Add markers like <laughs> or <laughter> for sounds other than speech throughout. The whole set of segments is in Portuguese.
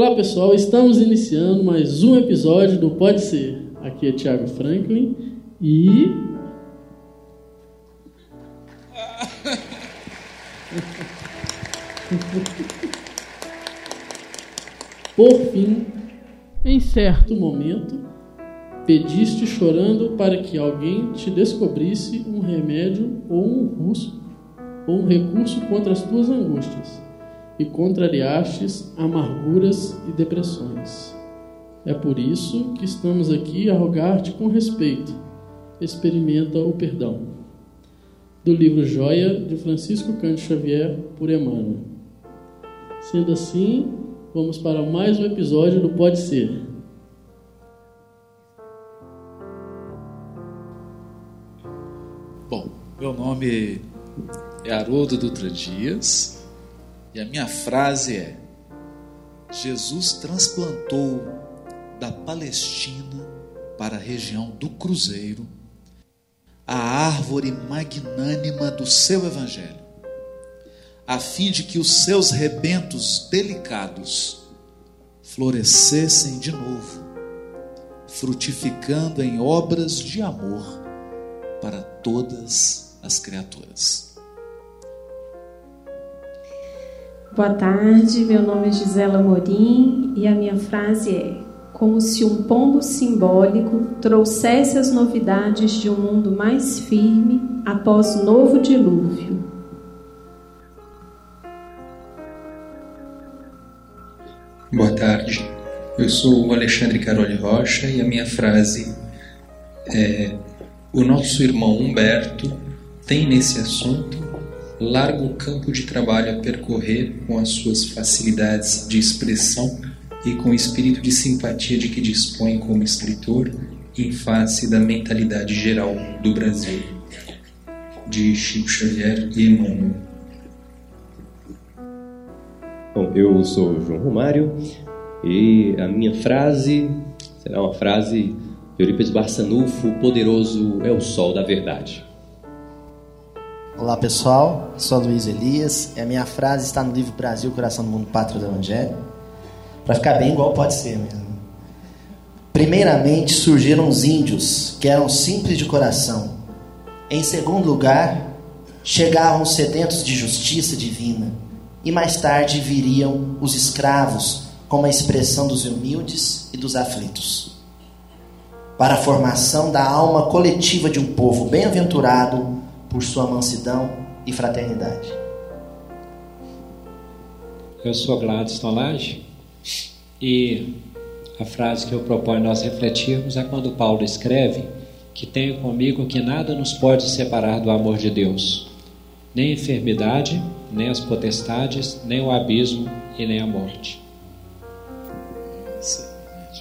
Olá pessoal, estamos iniciando mais um episódio do Pode Ser. Aqui é Thiago Franklin e. <laughs> Por fim, em certo momento, pediste chorando para que alguém te descobrisse um remédio ou um recurso, ou um recurso contra as tuas angústias e contrariastes amarguras e depressões. É por isso que estamos aqui a rogar-te com respeito. Experimenta o perdão. Do livro Joia de Francisco Cândido Xavier por Emmanuel. Sendo assim, vamos para mais um episódio do Pode Ser. Bom, meu nome é Haroldo Dutra Dias e a minha frase é: Jesus transplantou da Palestina para a região do Cruzeiro a árvore magnânima do seu evangelho, a fim de que os seus rebentos delicados florescessem de novo, frutificando em obras de amor para todas as criaturas. Boa tarde, meu nome é Gisela Morim e a minha frase é: como se um pombo simbólico trouxesse as novidades de um mundo mais firme após novo dilúvio. Boa tarde, eu sou o Alexandre Caroli Rocha e a minha frase é: O nosso irmão Humberto tem nesse assunto largo campo de trabalho a percorrer com as suas facilidades de expressão e com o espírito de simpatia de que dispõe como escritor em face da mentalidade geral do Brasil. De Chico Xavier e Emmanuel. Bom, eu sou o João Romário e a minha frase será uma frase de Eurípides Barçanufo, poderoso é o sol da verdade. Olá pessoal, sou Luiz Elias e a minha frase está no livro Brasil, Coração do Mundo, Pátria do Evangelho. Para ficar bem igual pode ser mesmo. Primeiramente surgiram os índios, que eram simples de coração. Em segundo lugar, chegavam os sedentos de justiça divina. E mais tarde viriam os escravos, como a expressão dos humildes e dos aflitos. Para a formação da alma coletiva de um povo bem-aventurado por sua mansidão e fraternidade. Eu sou Gladys Tolage e a frase que eu proponho nós refletirmos é quando Paulo escreve que tenho comigo que nada nos pode separar do amor de Deus, nem a enfermidade, nem as potestades, nem o abismo e nem a morte.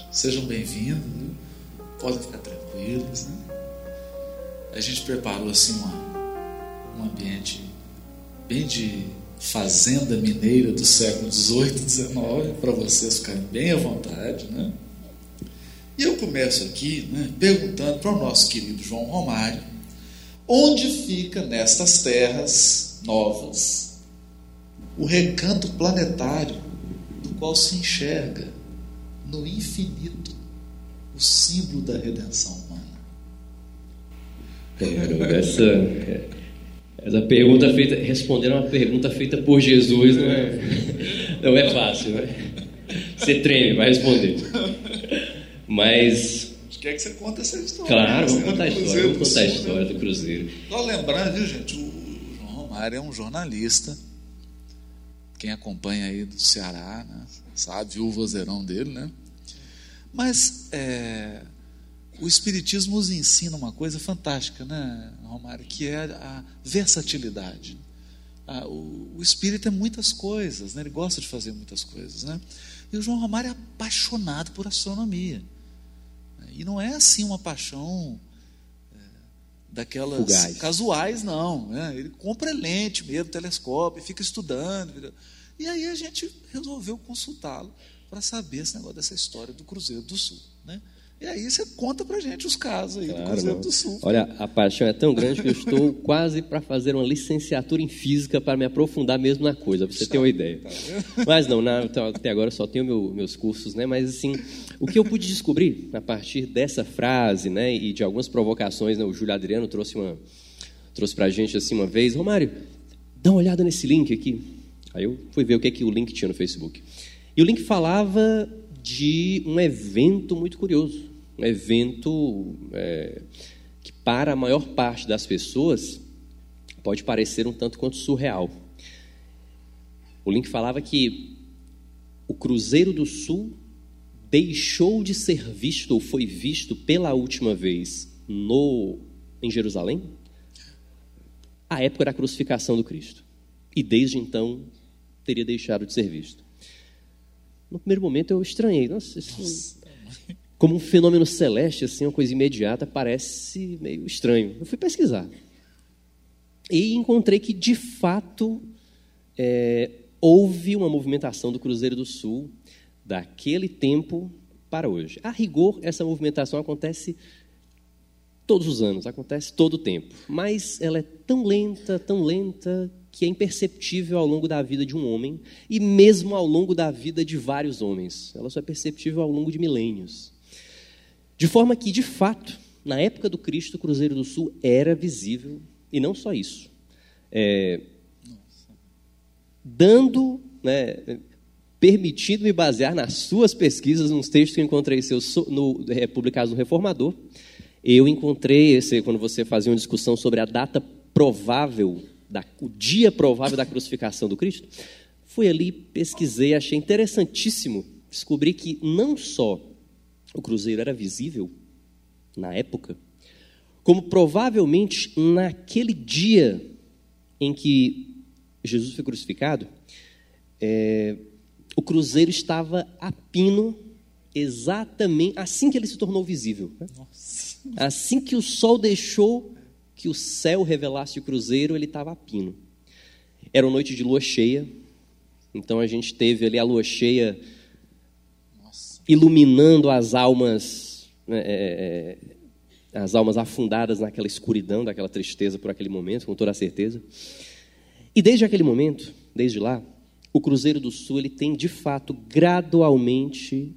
Sejam bem-vindos, né? podem ficar tranquilos. Né? A gente preparou assim uma, um ambiente bem de fazenda mineira do século XVIII, XIX, para vocês ficarem bem à vontade. Né? E eu começo aqui né, perguntando para o nosso querido João Romário onde fica nestas terras novas o recanto planetário do qual se enxerga no infinito o símbolo da redenção humana. Essa, essa pergunta feita, responder uma pergunta feita por Jesus não é, não é fácil, né? Você treme, vai responder. Mas. Quer que você conte essa história? Claro, vamos contar a história. Vamos contar a história do Cruzeiro. Só lembrando, viu, gente? O João Romário é um jornalista. Quem acompanha aí do Ceará, né? sabe, o vozeirão dele, né? Mas é, o Espiritismo nos ensina uma coisa fantástica, né, Romário, que é a versatilidade. o, o Espírito é muitas coisas, né? ele gosta de fazer muitas coisas. Né? E o João Romário é apaixonado por astronomia. E não é assim uma paixão é, daquelas Fugaz. casuais, não. Né? Ele compra lente mesmo, telescópio, fica estudando. E aí a gente resolveu consultá-lo para saber esse negócio dessa história do Cruzeiro do Sul. Né? E aí você conta pra gente os casos aí Claro, do Cruzeiro do Sul. Olha, a paixão é tão grande que eu estou <laughs> quase para fazer uma licenciatura em física para me aprofundar mesmo na coisa, para você ter uma ideia. Mas não, na- então, até agora eu só tenho meu- meus cursos, né? Mas assim, o que eu pude descobrir a partir dessa frase, né, e de algumas provocações, né, o Júlio Adriano trouxe uma trouxe pra gente assim uma vez, Romário, dá uma olhada nesse link aqui. Aí eu fui ver o que que o link tinha no Facebook. E o link falava de um evento muito curioso, um evento é, que para a maior parte das pessoas pode parecer um tanto quanto surreal. O link falava que o Cruzeiro do Sul deixou de ser visto ou foi visto pela última vez no em Jerusalém à época da crucificação do Cristo. E desde então teria deixado de ser visto. No primeiro momento eu estranhei, nossa, isso como um fenômeno celeste, assim, uma coisa imediata, parece meio estranho. Eu fui pesquisar e encontrei que de fato é, houve uma movimentação do Cruzeiro do Sul daquele tempo para hoje. A rigor, essa movimentação acontece todos os anos, acontece todo o tempo. Mas ela é tão lenta, tão lenta, que é imperceptível ao longo da vida de um homem e mesmo ao longo da vida de vários homens. Ela só é perceptível ao longo de milênios. De forma que, de fato, na época do Cristo, o Cruzeiro do Sul era visível, e não só isso. É, dando, né, permitindo me basear nas suas pesquisas, nos textos que eu encontrei seus no, é, publicados no Reformador, eu encontrei, esse, quando você fazia uma discussão sobre a data provável, da, o dia provável da crucificação do Cristo, fui ali, pesquisei, achei interessantíssimo descobrir que não só o cruzeiro era visível na época, como provavelmente naquele dia em que Jesus foi crucificado, é, o cruzeiro estava a pino exatamente assim que ele se tornou visível. né? Assim que o sol deixou que o céu revelasse o cruzeiro, ele estava a pino. Era uma noite de lua cheia, então a gente teve ali a lua cheia iluminando as almas, né, é, é, as almas afundadas naquela escuridão, daquela tristeza por aquele momento, com toda a certeza. E desde aquele momento, desde lá, o Cruzeiro do Sul ele tem de fato gradualmente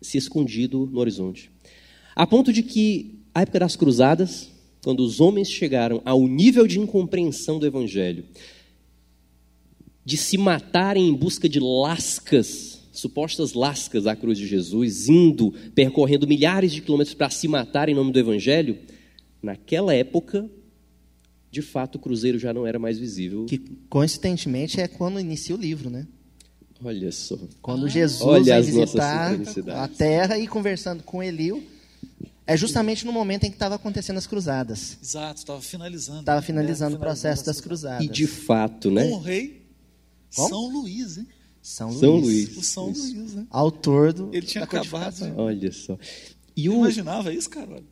se escondido no horizonte, a ponto de que a época das cruzadas, quando os homens chegaram ao nível de incompreensão do Evangelho, de se matarem em busca de lascas, supostas lascas à cruz de Jesus, indo, percorrendo milhares de quilômetros para se matar em nome do Evangelho, naquela época, de fato, o cruzeiro já não era mais visível. Que coincidentemente é quando inicia o livro, né? Olha só. Quando Jesus Olha vai visitar a terra e conversando com Eliu, é justamente no momento em que estava acontecendo as cruzadas. Exato, estava finalizando. Estava né? finalizando o É, processo das cruzadas. E de fato, né? Com o rei Como? São Luís, hein? São Luís. São Luís. O São Luís, né? Autor do, Ele tinha acabado. Olha só. E o, imaginava isso, Carol?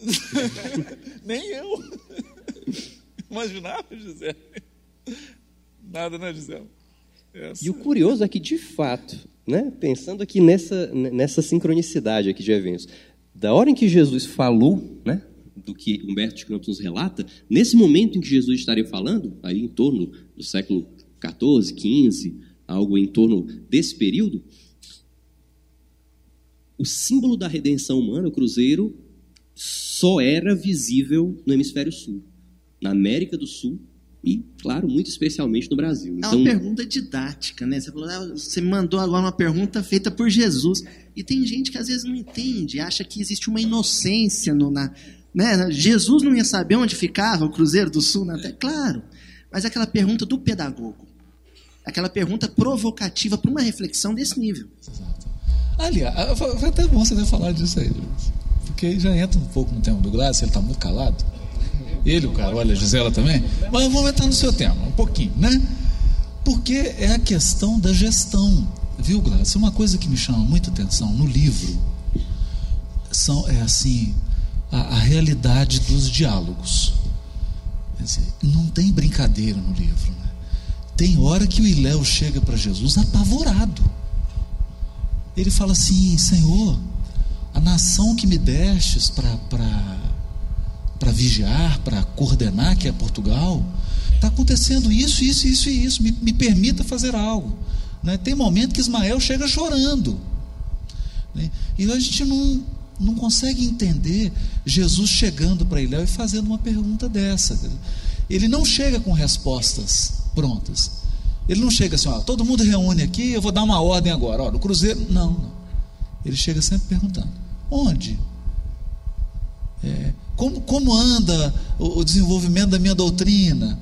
<laughs> Nem eu. Imaginava, Gisele? Nada, né, Gisele? Essa- E o curioso é que, de fato, né, pensando aqui nessa, nessa sincronicidade aqui de eventos, da hora em que Jesus falou, né, do que Humberto de Campos nos relata, nesse momento em que Jesus estaria falando, aí em torno do século XIV, XV, algo em torno desse período, o símbolo da redenção humana, o cruzeiro, só era visível no hemisfério sul, na América do Sul e, claro, muito especialmente no Brasil. É uma pergunta didática, né? Você, falou, ah, você mandou agora uma pergunta feita por Jesus. E tem gente que às vezes não entende, acha que existe uma inocência no, na. Né? Jesus não ia saber onde ficava o Cruzeiro do Sul Terra? Claro. Mas é aquela pergunta do pedagogo. Aquela pergunta provocativa para uma reflexão desse nível. Aliás, foi até bom você ter falado disso aí, porque já entra um pouco no tema do Glácio, ele está muito calado. Ele, o cara, olha, a Gisela também. Mas vamos entrar no seu tema, um pouquinho, né? Porque é a questão da gestão. Viu, Glácio? Uma coisa que me chama muita atenção no livro são, é assim, a, a realidade dos diálogos. Dizer, não tem brincadeira no livro. Né? Tem hora que o Iléu chega para Jesus apavorado. Ele fala assim: Senhor, a nação que me destes para vigiar, para coordenar, que é Portugal, está acontecendo isso, isso, isso e isso. Me, me permita fazer algo. Né? Tem momento que Ismael chega chorando. Né? E a gente não, não consegue entender Jesus chegando para Iléu e fazendo uma pergunta dessa. Ele não chega com respostas prontas. Ele não chega assim, ó, todo mundo reúne aqui, eu vou dar uma ordem agora. Ó, no cruzeiro, não. Ele chega sempre perguntando: onde? É, como, como anda o, o, desenvolvimento da minha doutrina?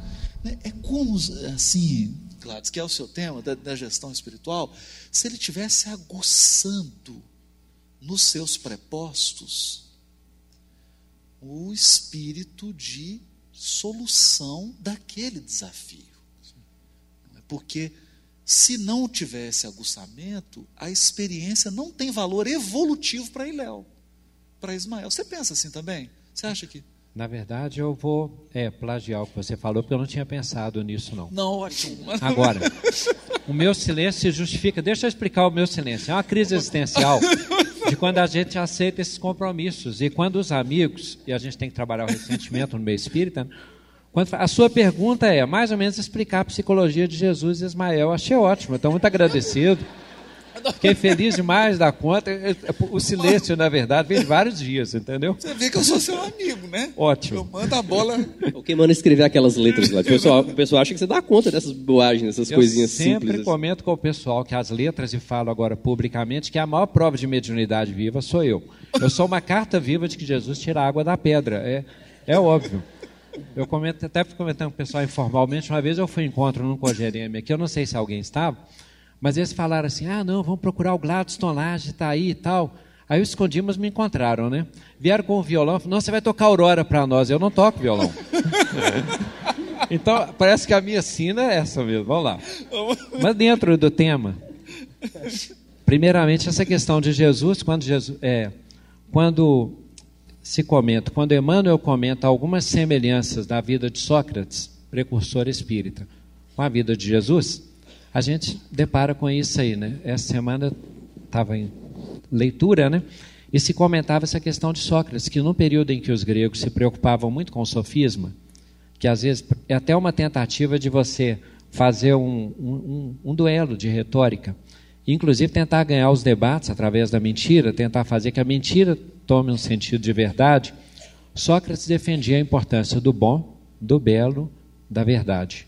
É como, assim, Gladys, que é o seu tema da, da gestão espiritual, se ele tivesse aguçando nos seus prepostos o espírito de solução daquele desafio. Porque se não tivesse aguçamento, a experiência não tem valor evolutivo para Iléu, para Ismael. Você pensa assim também? Você acha que. Na verdade, eu vou é, plagiar o que você falou, porque eu não tinha pensado nisso, não. Não, ótimo. <laughs> Agora, o meu silêncio se justifica. Deixa eu explicar o meu silêncio. É uma crise existencial de quando a gente aceita esses compromissos. E quando os amigos, e a gente tem que trabalhar o ressentimento no meio espírita, a sua pergunta é mais ou menos explicar a psicologia de Jesus e Ismael. Achei ótimo, estou muito agradecido. Fiquei feliz demais da conta. O silêncio, na verdade, vem de vários dias, entendeu? Você vê que eu sou seu amigo, né? Ótimo. Eu mando a bola. O que manda escrever aquelas letras lá? O pessoal, o pessoal acha que você dá conta dessas boagens, dessas eu coisinhas simples. Eu sempre comento com o pessoal que as letras, e falo agora publicamente, que a maior prova de mediunidade viva sou eu. Eu sou uma carta viva de que Jesus tira a água da pedra. É, é óbvio. Eu comento, até comentando com o pessoal informalmente, uma vez eu fui em encontro num Cogereme aqui, eu não sei se alguém estava, mas eles falaram assim: ah, não, vamos procurar o Gladstone Lage, está aí e tal. Aí eu escondi, mas me encontraram, né? Vieram com o violão, falaram, não, você vai tocar Aurora para nós. Eu não toco violão. <laughs> então, parece que a minha sina é essa mesmo. Vamos lá. Mas dentro do tema, primeiramente essa questão de Jesus, quando Jesus, é, quando se comenta, quando Emmanuel comenta algumas semelhanças da vida de Sócrates, precursor espírita, com a vida de Jesus, a gente depara com isso aí, né? Essa semana estava em leitura, né? E se comentava essa questão de Sócrates, que no período em que os gregos se preocupavam muito com o sofisma, que às vezes é até uma tentativa de você fazer um, um, um duelo de retórica, inclusive tentar ganhar os debates através da mentira, tentar fazer que a mentira tome um sentido de verdade, Sócrates defendia a importância do bom, do belo, da verdade.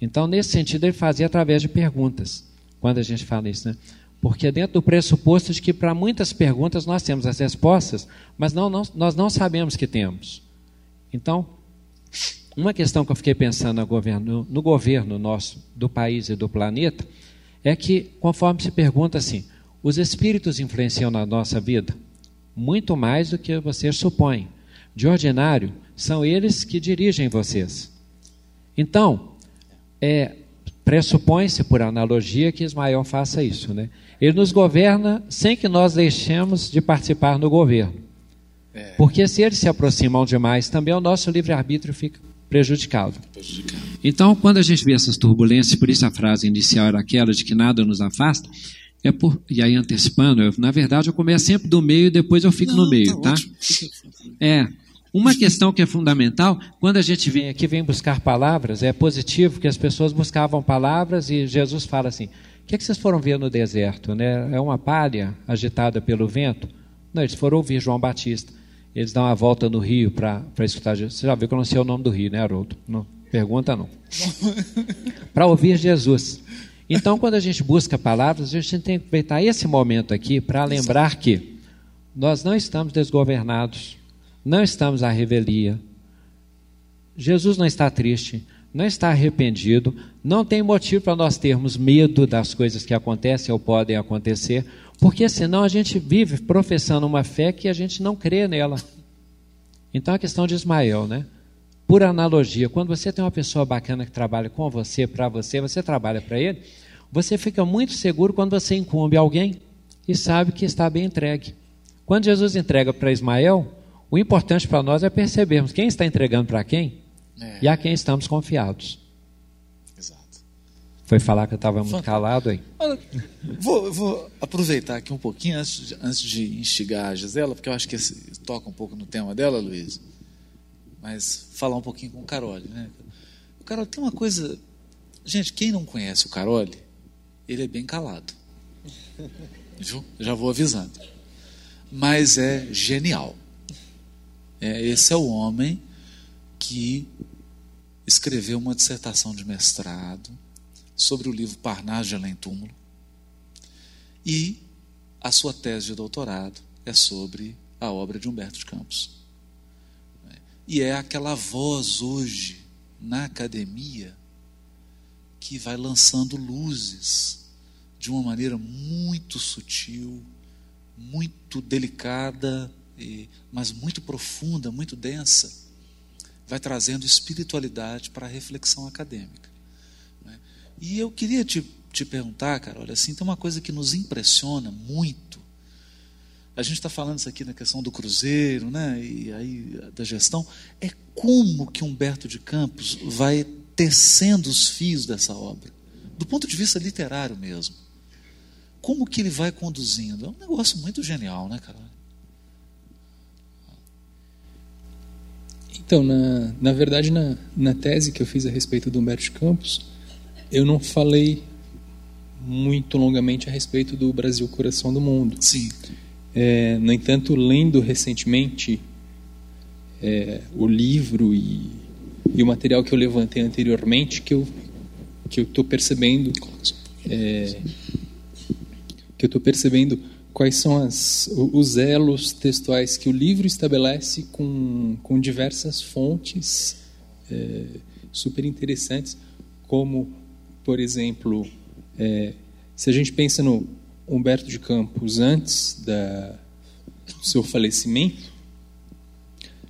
Então, nesse sentido, ele fazia através de perguntas, quando a gente fala isso, né? Porque dentro do pressuposto de que para muitas perguntas nós temos as respostas, mas não, não, nós não sabemos que temos. Então, uma questão que eu fiquei pensando no governo, no governo nosso, do país e do planeta, é que, conforme se pergunta assim, os espíritos influenciam na nossa vida? muito mais do que vocês supõem. De ordinário, são eles que dirigem vocês. Então, é, pressupõe-se, por analogia, que Ismael faça isso. Né? Ele nos governa sem que nós deixemos de participar no governo. É. Porque se eles se aproximam demais, também o nosso livre-arbítrio fica prejudicado. prejudicado. Então, quando a gente vê essas turbulências, por isso a frase inicial era aquela de que nada nos afasta, é por, e aí antecipando, eu, na verdade eu começo sempre do meio e depois eu fico Não, no meio, tá? tá? É. Uma questão que é fundamental, quando a gente vem aqui, vem buscar palavras, é positivo que as pessoas buscavam palavras e Jesus fala assim: o que, é que vocês foram ver no deserto? Né? É uma palha agitada pelo vento? Não, eles foram ouvir João Batista. Eles dão uma volta no rio para escutar Jesus. Você já viu que eu não sei o nome do rio, né, Haroldo? Não, pergunta não. <laughs> para ouvir Jesus. Então, quando a gente busca palavras, a gente tem que aproveitar esse momento aqui para lembrar que nós não estamos desgovernados, não estamos à revelia. Jesus não está triste, não está arrependido, não tem motivo para nós termos medo das coisas que acontecem ou podem acontecer, porque senão a gente vive professando uma fé que a gente não crê nela. Então a questão de Ismael, né? Por analogia, quando você tem uma pessoa bacana que trabalha com você, para você, você trabalha para ele, você fica muito seguro quando você incumbe alguém e sabe que está bem entregue. Quando Jesus entrega para Ismael, o importante para nós é percebermos quem está entregando para quem é. e a quem estamos confiados. Foi falar que eu estava muito calado aí. Vou, vou, aproveitar aqui um pouquinho antes de, antes de instigar a Gisela, porque eu acho que esse, toca um pouco no tema dela, Luiz. Mas falar um pouquinho com o Carole. Né? O Carole tem uma coisa. Gente, quem não conhece o Carole, ele é bem calado. Viu? Já vou avisando. Mas é genial. É, esse é o homem que escreveu uma dissertação de mestrado sobre o livro Parnaso de Além Túmulo. E a sua tese de doutorado é sobre a obra de Humberto de Campos. E é aquela voz hoje na academia que vai lançando luzes de uma maneira muito sutil, muito delicada, mas muito profunda, muito densa, vai trazendo espiritualidade para a reflexão acadêmica. E eu queria te, te perguntar, cara, olha, assim, tem uma coisa que nos impressiona muito. A gente está falando isso aqui na questão do cruzeiro, né, e aí da gestão, é como que Humberto de Campos vai tecendo os fios dessa obra, do ponto de vista literário mesmo. Como que ele vai conduzindo? É um negócio muito genial, né, cara? Então, na, na verdade, na, na tese que eu fiz a respeito do Humberto Campos, eu não falei muito longamente a respeito do Brasil Coração do Mundo. Sim. É, no entanto, lendo recentemente é, o livro e, e, o material que eu levantei anteriormente, que eu que eu estou percebendo é, que eu estou percebendo quais são as, os elos textuais que o livro estabelece com, com diversas fontes é, super interessantes, como, por exemplo, é, se a gente pensa no Humberto de Campos antes da, do seu falecimento,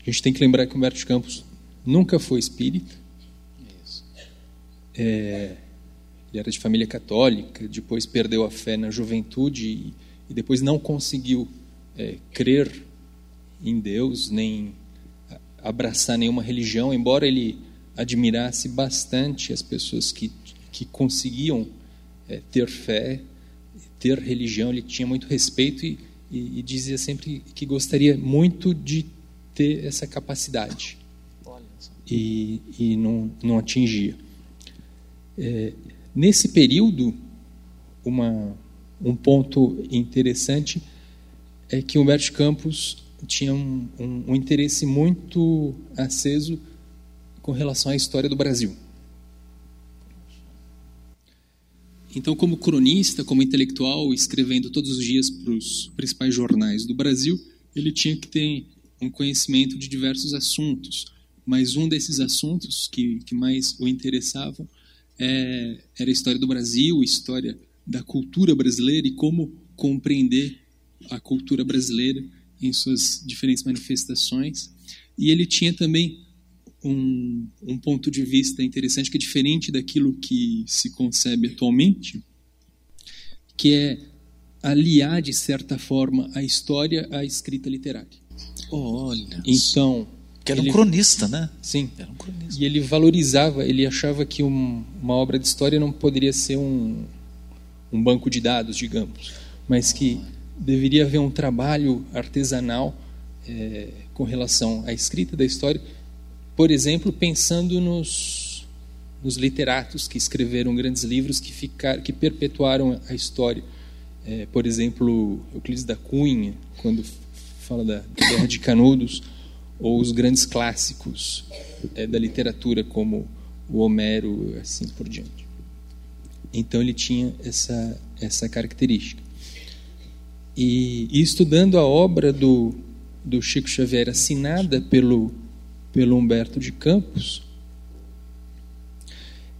a gente tem que lembrar que Humberto de Campos nunca foi espírita. É, ele era de família católica, depois perdeu a fé na juventude e e depois não conseguiu é, crer em Deus, nem abraçar nenhuma religião, embora ele admirasse bastante as pessoas que, que conseguiam é, ter fé, ter religião, ele tinha muito respeito e, e, e, dizia sempre que gostaria muito de ter essa capacidade. E, e não, não atingia. É, nesse período, uma, um ponto interessante é que Humberto Campos tinha um, um, um, interesse muito aceso com relação à história do Brasil. Então, como cronista, como intelectual, escrevendo todos os dias para os principais jornais do Brasil, ele tinha que ter um conhecimento de diversos assuntos. Mas um desses assuntos que, que mais o interessavam é, era a história do Brasil, história da cultura brasileira e como compreender a cultura brasileira em suas diferentes manifestações. E ele tinha também um, um ponto de vista interessante que é diferente daquilo que se concebe atualmente, que é aliar de certa forma a história à escrita literária. Olha. Então, que era ele, um cronista, né? Sim. Era um cronista. E ele valorizava, ele achava que um, uma obra de história não poderia ser um um banco de dados, digamos, mas que deveria haver um trabalho artesanal é, com relação à escrita da história, por exemplo, pensando nos, nos literatos que escreveram grandes livros que, ficaram, que perpetuaram a história. É, por exemplo, Euclides da Cunha, quando fala da Guerra de Canudos, ou os grandes clássicos é, da literatura, como o Homero, assim por diante. Então ele tinha essa, essa característica. E, e estudando a obra do, do Chico Xavier, assinada pelo, pelo Humberto de Campos,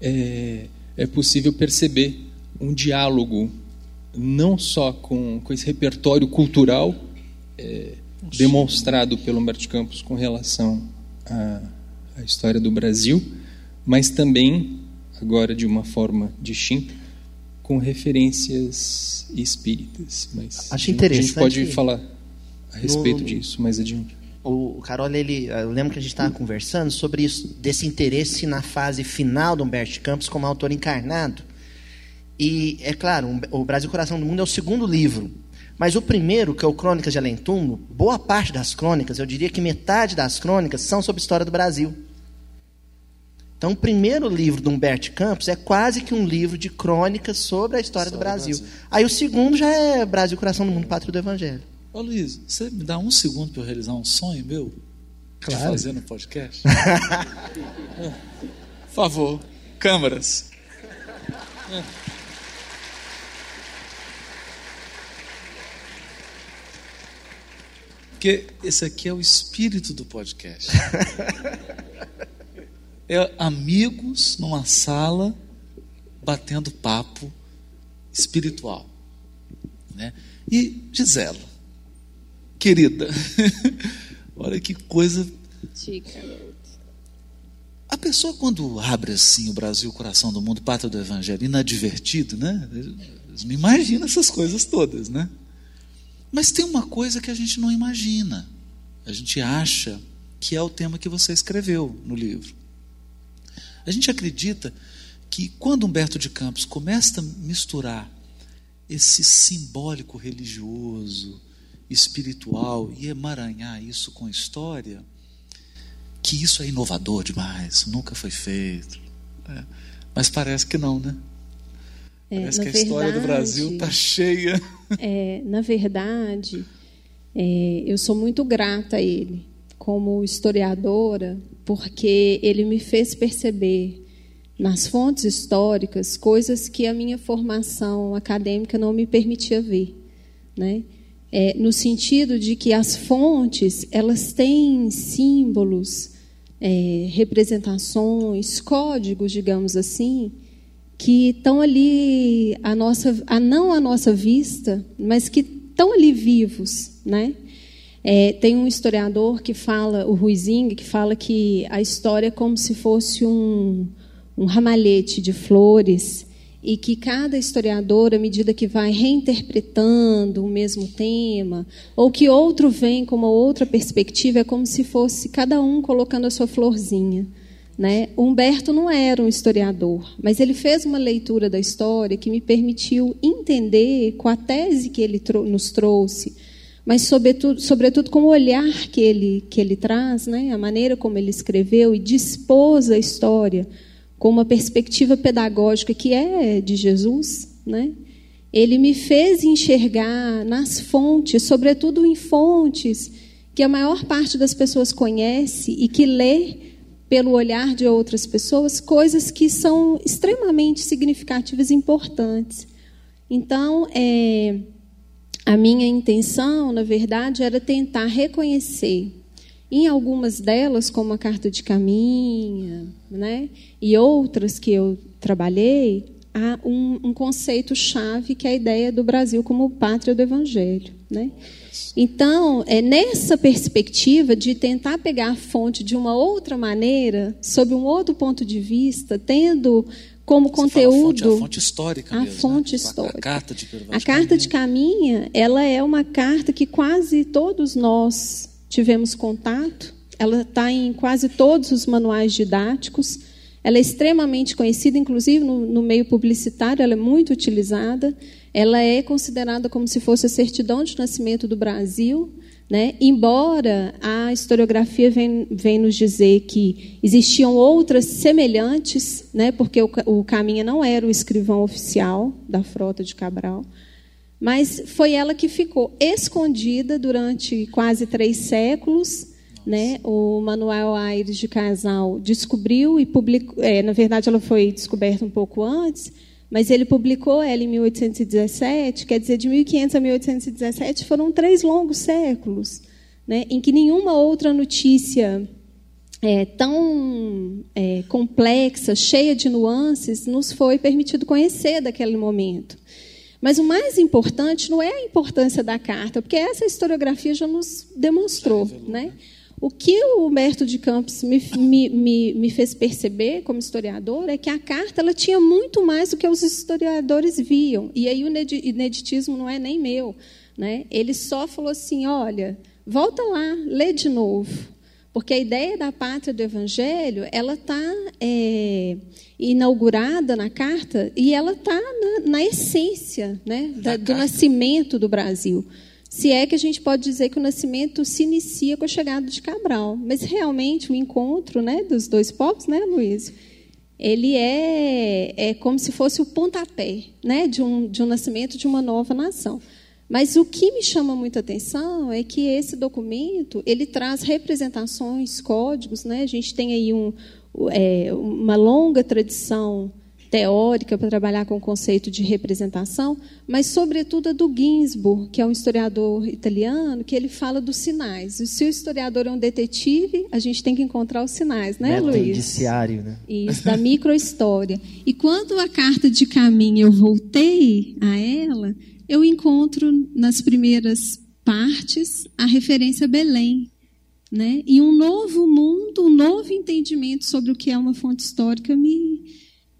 é, é possível perceber um diálogo não só com, com esse repertório cultural é, demonstrado pelo Humberto Campos com relação à, à história do Brasil, mas também, agora de uma forma distinta, com referências espíritas. Mas Acho a interessante. gente pode falar a respeito No- disso mais adiante. O Carol, ele, eu lembro que a gente estava conversando sobre isso, desse interesse na fase final do Humberto Campos como autor encarnado. E, é claro, o Brasil Coração do Mundo é o segundo livro. Mas o primeiro, que é o Crônicas de Além Túmulo, boa parte das crônicas, eu diria que metade das crônicas, são sobre a história do Brasil. Então, o primeiro livro do Humberto Campos é quase que um livro de crônicas sobre a história do Brasil. Aí o segundo já é Brasil Coração do Mundo, Pátria do Evangelho. Ô Luiz, você me dá um segundo para eu realizar um sonho meu? Claro. De fazer no podcast? <laughs> Por favor, câmeras. Porque esse aqui é o espírito do podcast. É amigos numa sala batendo papo espiritual. Né? E Gisela, querida, <laughs> olha que coisa. A pessoa, quando abre assim o Brasil, o coração do mundo, pátria do evangelho, inadvertido, né? Eles não imaginam essas coisas todas, né? Mas tem uma coisa que a gente não imagina. A gente acha que é o tema que você escreveu no livro. A gente acredita que quando Humberto de Campos começa a misturar esse simbólico religioso, espiritual e emaranhar isso com história, que isso é inovador demais, nunca foi feito. É. Mas parece que não, né? É, parece que a história do verdade- Brasil está cheia. É, na verdade, é, eu sou muito grata a ele como historiadora, porque ele me fez perceber nas fontes históricas coisas que a minha formação acadêmica não me permitia ver, né? É, no sentido de que as fontes elas têm símbolos, é, representações, códigos, digamos assim, que estão ali a nossa, a não a nossa vista, mas que estão ali vivos, né? É, tem um historiador que fala, o Ruizinho, que fala que a história é como se fosse um, um ramalhete de flores e que cada historiador, à medida que vai reinterpretando o mesmo tema, ou que outro vem com uma outra perspectiva, é como se fosse cada um colocando a sua florzinha. Né? Humberto não era um historiador, mas ele fez uma leitura da história que me permitiu entender, com a tese que ele nos trouxe, mas sobretudo, sobretudo com o olhar que ele, que ele traz, né? a maneira como ele escreveu e dispôs a história com uma perspectiva pedagógica que é de Jesus. Né? Ele me fez enxergar nas fontes, sobretudo em fontes que a maior parte das pessoas conhece e que lê pelo olhar de outras pessoas coisas que são extremamente significativas e importantes. Então, é, a minha intenção, na verdade, era tentar reconhecer em algumas delas, como a Carta de Caminha, né, e outras que eu trabalhei, há um, um conceito-chave que é a ideia do Brasil como pátria do Evangelho. Né? Então, é nessa perspectiva de tentar pegar a fonte de uma outra maneira, sob um outro ponto de vista, tendo como Você fala a fonte, conteúdo a fonte histórica a mesmo, fonte né? histórica. A carta de a carta de. Caminha, ela é uma carta que quase todos nós tivemos contato. Ela está em quase todos os manuais didáticos. Ela é extremamente conhecida, inclusive no, no meio publicitário, ela é muito utilizada. Ela é considerada como se fosse a certidão de nascimento do Brasil. Né? Embora a historiografia vem, vem nos dizer que existiam outras semelhantes, né? porque o, o Caminha não era o escrivão oficial da frota de Cabral, mas foi ela que ficou escondida durante quase três séculos. Né? O Manuel Aires de Casal descobriu e publicou. é, na verdade, ela foi descoberta um pouco antes, mas ele publicou ela em 1817. Quer dizer, de 1500 a 1817 foram três longos séculos, né? em que nenhuma outra notícia é, tão é, complexa, cheia de nuances, nos foi permitido conhecer daquele momento. Mas o mais importante não é a importância da carta, porque essa historiografia já nos demonstrou. Né? O que o Humberto de Campos me, me, me, me, fez perceber como historiador é que a carta ela tinha muito mais do que os historiadores viam. E aí o ineditismo não é nem meu. Né? Ele só falou assim: olha, volta lá, lê de novo. Porque a ideia da pátria do Evangelho, ela está é, inaugurada na carta e ela está na, na, essência né, da, do nascimento do Brasil. Se é que a gente pode dizer que o nascimento se inicia com a chegada de Cabral. Mas realmente o encontro né, dos dois povos, né, Luiz? Ele é, é como se fosse o pontapé né, de, um, de um nascimento de uma nova nação. Mas o que me chama muita atenção é que esse documento ele traz representações, códigos, né? A gente tem aí um, é, uma longa tradição teórica para trabalhar com o conceito de representação, mas sobretudo a do Ginsburg, que é um historiador italiano, que ele fala dos sinais. E se o historiador é um detetive, a gente tem que encontrar os sinais, né, Método Luiz? Indiciário, né? Isso, da microhistória. E quando a carta de caminho eu voltei a ela, eu encontro nas primeiras partes a referência a Belém. Né? E um novo mundo, um novo entendimento sobre o que é uma fonte histórica me,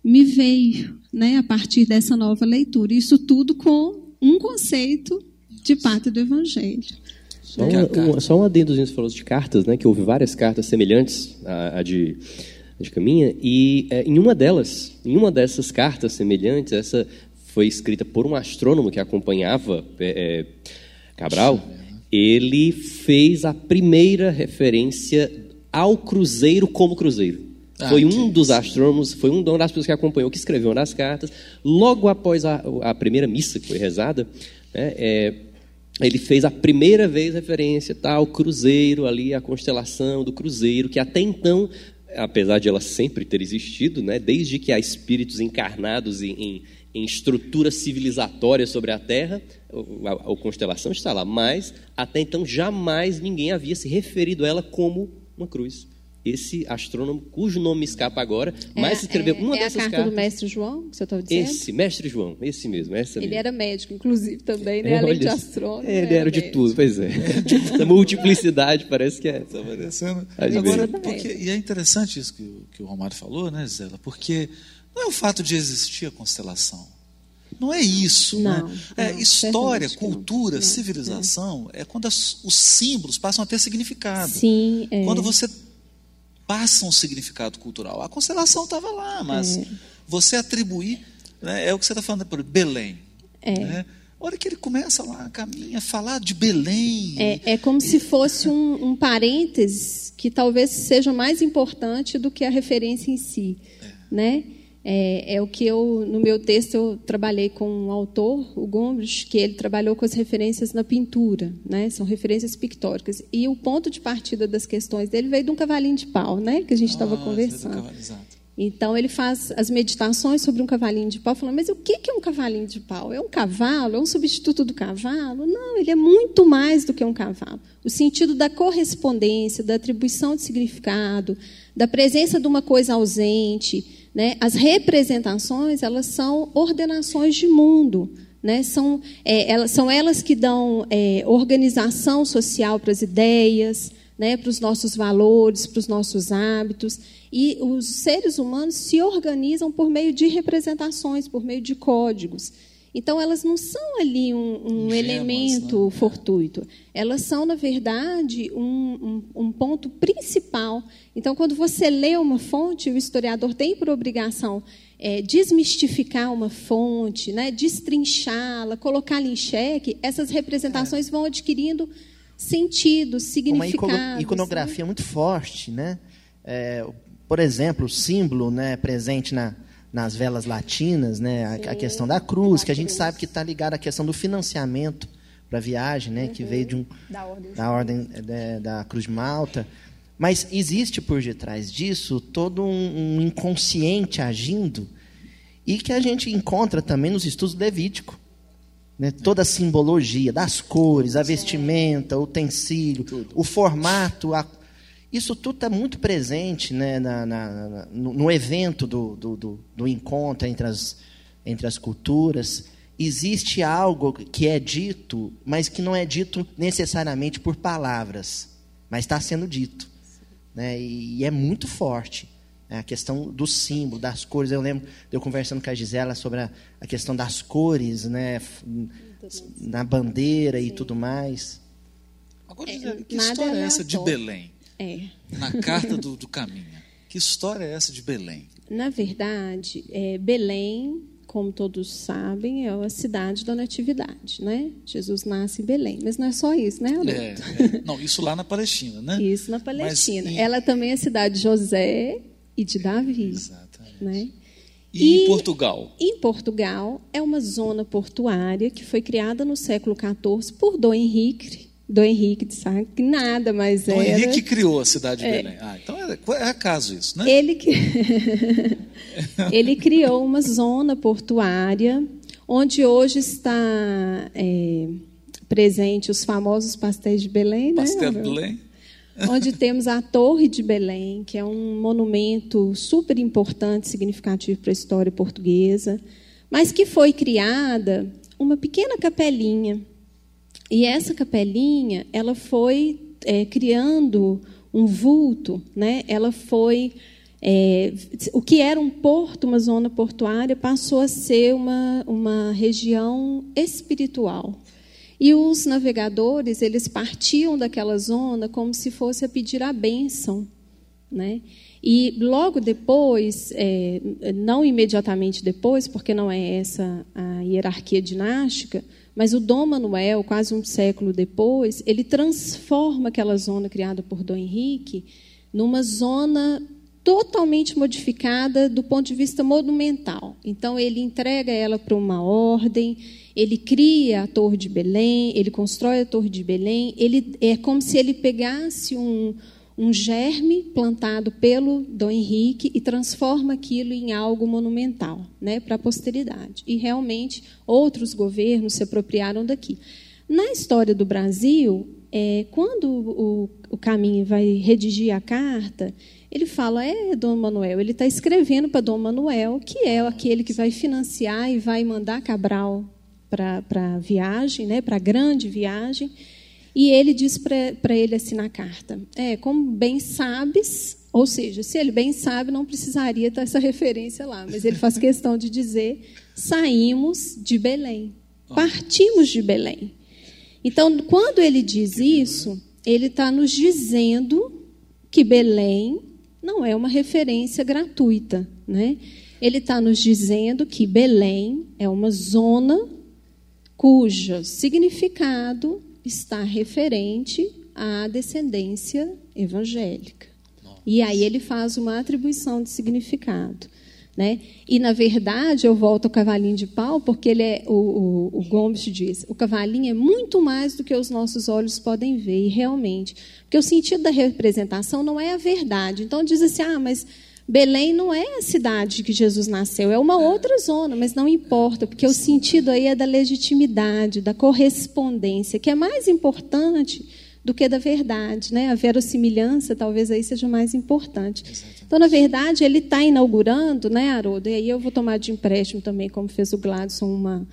me veio né, a partir dessa nova leitura. Isso tudo com um conceito de pátria do Evangelho. Só, um, um, só um adendo, a gente falou de cartas, né, que houve várias cartas semelhantes à, à de, à de Caminha, e é, em uma delas, em uma dessas cartas semelhantes, essa foi escrita por um astrônomo que acompanhava é, Cabral, ele fez a primeira referência ao cruzeiro como cruzeiro. Ah, foi um dos astrônomos, foi um das pessoas que acompanhou, que escreveu das cartas. Logo após a, a primeira missa que foi rezada, né, é, ele fez a primeira vez referência tá, ao cruzeiro ali, a constelação do cruzeiro, que até então, apesar de ela sempre ter existido, né, desde que há espíritos encarnados em, em em estrutura civilizatória sobre a Terra, a, a, constelação está lá, mas até então jamais ninguém havia se referido a ela como uma cruz. Esse astrônomo, cujo nome me escapa agora, é, mas escreveu é, uma é dessas cartas. É a carta do mestre João, que você estava dizendo? Esse, mestre João, esse mesmo. Essa ele mesmo. era médico, inclusive, também, né? Além de astrônomo. É, ele era, de tudo, pois é. <laughs> Essa multiplicidade parece que é. Está parecendo. Agora, porque, e é interessante isso que, que o Romário falou, né, Zela? Porque não é o fato de existir a constelação. Não é isso. Não, né? é, história, cultura, não, civilização é. é quando as, os símbolos passam a ter significado. Sim, é. Quando você passa um significado cultural. A constelação estava lá, mas é. você atribuir. Né, é o que você está falando por Belém. É. Né? hora que ele começa lá, caminha, falar de Belém. É, é como se fosse um, um parênteses que talvez seja mais importante do que a referência em si. É. Né? É, é, o que eu, no meu texto, eu trabalhei com um autor, o Gomes, que ele trabalhou com as referências na pintura, né? São referências pictóricas. E o ponto de partida das questões dele veio de um cavalinho de pau, né? Que a gente estava ah, conversando. Então ele faz as meditações sobre um cavalinho de pau, falando: mas o que é um cavalinho de pau? É um cavalo? É um substituto do cavalo? Não, ele é muito mais do que um cavalo. O sentido da correspondência, da atribuição de significado, da presença de uma coisa ausente né? As representações elas são ordenações de mundo. Né? São, é, elas, são elas que dão é, organização social para as ideias, né? para os nossos valores, para os nossos hábitos. E os seres humanos se organizam por meio de representações, por meio de códigos. Então, elas não são ali um, um elemento né? fortuito. Elas são, na verdade, um, um, um, ponto principal. Então, quando você lê uma fonte, o historiador tem por obrigação é, desmistificar uma fonte, né, destrinchá-la, colocá-la em xeque. Essas representações é. vão adquirindo sentidos, significados. Uma iconografia né? muito forte. Né? É, por exemplo, o símbolo né, presente na nas velas latinas, né, a, a questão da cruz, que a gente sabe que está ligada à questão do financiamento para a viagem, né, que veio de um, da ordem, da, ordem é, da Cruz de Malta. Mas existe por detrás disso todo um, um inconsciente agindo e que a gente encontra também nos estudos levíticos. Né? Toda a simbologia das cores, a vestimenta, o utensílio, o formato. A... Isso tudo está muito presente né, na, na, no, no, evento do, do, do, do encontro entre as, entre as culturas. Existe algo que é dito, mas que não é dito necessariamente por palavras, mas está sendo dito. Né, e, e é muito forte. É a questão do símbolo, das cores. Eu lembro de eu conversando com a Gisela sobre a, a questão das cores, né? Na bandeira e tudo mais. Agora, é, que história é essa de Belém? É. Na carta do, do caminho. Que história é essa de Belém? Na verdade, é, Belém, como todos sabem, é a cidade da natividade, né? Jesus nasce em Belém. Mas não é só isso, né, É, é. Não, isso lá na Palestina, né? Isso na Palestina. Em... Ela também é a cidade de José e de Davi. Exatamente. Né? E, e, em Portugal? Em Portugal é uma zona portuária que foi criada no século XIV por Dom Henrique. Dom Henrique de Sá, que nada mais Dom era. Dom Henrique criou a cidade de é. Belém. Ah, então é, é acaso isso, né? Ele, que... <laughs> Ele criou uma zona portuária onde hoje está é, presente os famosos pastéis de Belém, Pastel né? de Belém onde temos a Torre de Belém, que é um monumento super importante, significativo para a história portuguesa, mas que foi criada uma pequena capelinha. E essa capelinha, ela foi é, criando um vulto, né? Ela foi é, o que era um porto, uma zona portuária, passou a ser uma, uma região espiritual. E os navegadores, eles partiam daquela zona como se fosse a pedir a bênção. Né? E logo depois, é, não imediatamente depois, porque não é essa a hierarquia dinástica, mas o Dom Manuel, quase um século depois, ele transforma aquela zona criada por Dom Henrique numa zona totalmente modificada do ponto de vista monumental. Então, ele entrega ela para uma ordem, ele cria a Torre de Belém, ele constrói a Torre de Belém. Ele é como se ele pegasse um, um germe plantado pelo Dom Henrique e transforma aquilo em algo monumental, né, para a posteridade. E realmente outros governos se apropriaram daqui. Na história do Brasil, é, quando o, o Caminho vai redigir a carta, ele fala, é Dom Manuel, ele está escrevendo para Dom Manuel, que é aquele que vai financiar e vai mandar Cabral para a viagem, né, para a grande viagem, e ele diz para ele assim na carta: É, como bem sabes, ou seja, se ele bem sabe, não precisaria ter essa <laughs> referência lá, mas ele faz questão de dizer: saímos de Belém, partimos de Belém. Então, quando ele diz isso, ele está nos dizendo que Belém não é uma referência gratuita, né? Ele está nos dizendo que Belém é uma zona cujo significado está referente à descendência evangélica. Nossa. E aí ele faz uma atribuição de significado. Né? E, na verdade, eu volto ao cavalinho de pau, porque ele é, o, o, o Gomes diz, o cavalinho é muito mais do que os nossos olhos podem ver, e realmente. Porque o sentido da representação não é a verdade. Então, diz assim, ah, mas Belém não é a cidade que Jesus nasceu, é uma outra zona, mas não importa, porque o sentido aí é da legitimidade, da correspondência, que é mais importante do que da verdade, né? A verossimilhança talvez aí seja mais importante. Então, na verdade, ele está inaugurando, né, Haroldo? E aí eu vou tomar de empréstimo também, como fez o Gladson, uma,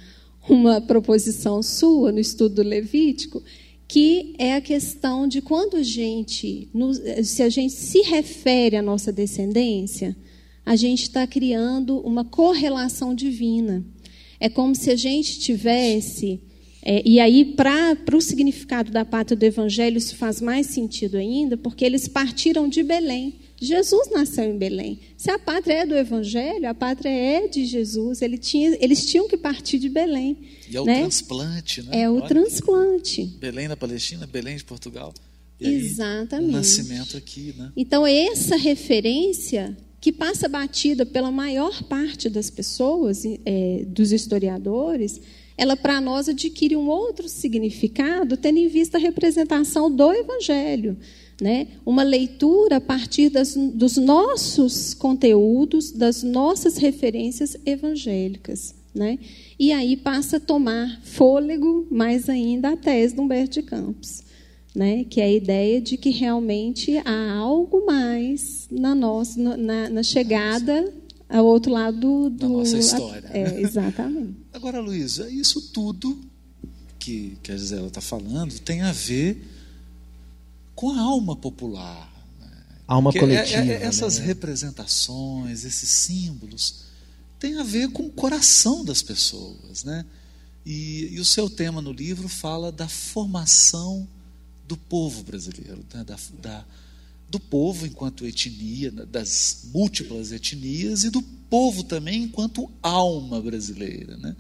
uma proposição sua no estudo do Levítico que é a questão de quando a gente, se a gente se refere à nossa descendência, a gente está criando uma correlação divina. É como se a gente tivesse. É, e aí, para o significado da pátria do Evangelho, isso faz mais sentido ainda, porque eles partiram de Belém. Jesus nasceu em Belém. Se a pátria é do Evangelho, a pátria é de Jesus. Ele tinha, eles tinham que partir de Belém. E é o né? transplante, né? É o Olha, transplante. Belém da Palestina, Belém de Portugal. Exatamente. Nascimento aqui, né? Então, essa referência que passa batida pela maior parte das pessoas, é, dos historiadores, ela para nós adquire um outro significado, tendo em vista a representação do Evangelho né? uma leitura a partir das, dos nossos conteúdos, das nossas referências evangélicas. Né? E aí passa a tomar fôlego mais ainda a tese de Humberto de Campos. né? que é a ideia de que realmente há algo mais na nossa na, na chegada ao outro lado do, da nossa história. É, exatamente. Agora, Luísa, isso tudo que, que a Gisela está falando tem a ver com a alma popular. Né? Alma Porque coletiva. é- é- essas né? representações, esses símbolos, têm a ver com o coração das pessoas. Né? E, e o seu tema no livro fala da formação do povo brasileiro, né? da, da- do povo enquanto etnia, né? das múltiplas etnias e do povo também enquanto alma brasileira. Né?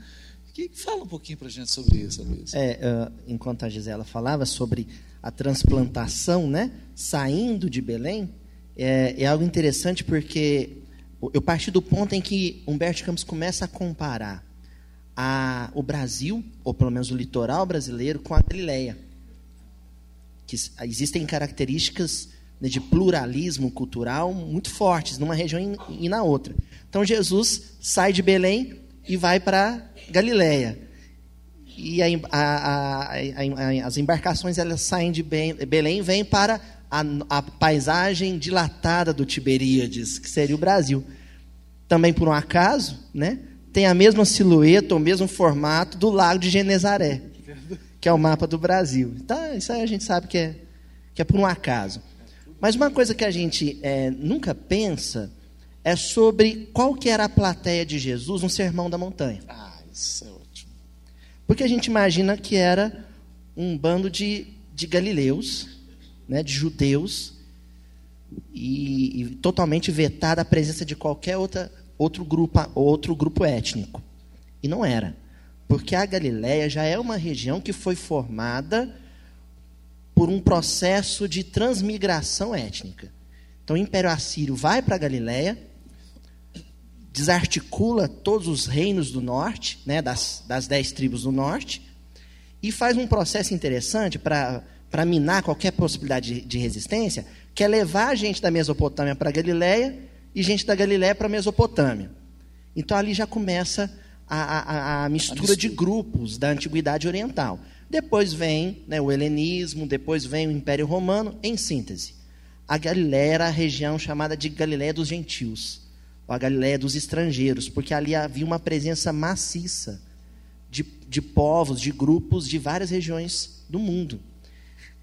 Fala um pouquinho para a gente sobre isso, Luiz. É, ah, enquanto a Gisela falava sobre a transplantação, né, saindo de Belém, é, é algo interessante porque eu parti do ponto em que Humberto Campos começa a comparar a, o Brasil, ou pelo menos o litoral brasileiro, com a Galileia. Que existem características né, de pluralismo cultural muito fortes numa região e na outra. Então Jesus sai de Belém e vai para Galileia. E a a- a- as embarcações elas saem de Be- Belém e vêm para a, paisagem dilatada do Tiberíades, que seria o Brasil. Também por um acaso, né, tem a mesma silhueta, o mesmo formato do Lago de Genezaré, que é o mapa do Brasil. Então, isso aí a gente sabe que é, que é por um acaso. Mas uma coisa que a gente é, nunca pensa é sobre qual que era a plateia de Jesus no Sermão da Montanha. Ah, isso é. Porque a gente imagina que era um bando de, de galileus, né, de judeus, e, e totalmente vetada a presença de qualquer outra, outro, grupo, outro grupo étnico. E não era. Porque a Galileia já é uma região que foi formada por um processo de transmigração étnica. Então o Império Assírio vai para a Galileia, desarticula todos os reinos do norte, né, das, das dez tribos do norte, e faz um processo interessante para minar qualquer possibilidade de, de resistência, que é levar a gente da Mesopotâmia para a Galileia e gente da Galileia para a Mesopotâmia. Então ali já começa a, a- a mistura de grupos da Antiguidade Oriental. Depois vem né, o helenismo, depois vem o Império Romano, em síntese. A Galileia era a região chamada de Galileia dos Gentios, a Galileia dos estrangeiros, porque ali havia uma presença maciça de, de povos, de grupos de várias regiões do mundo.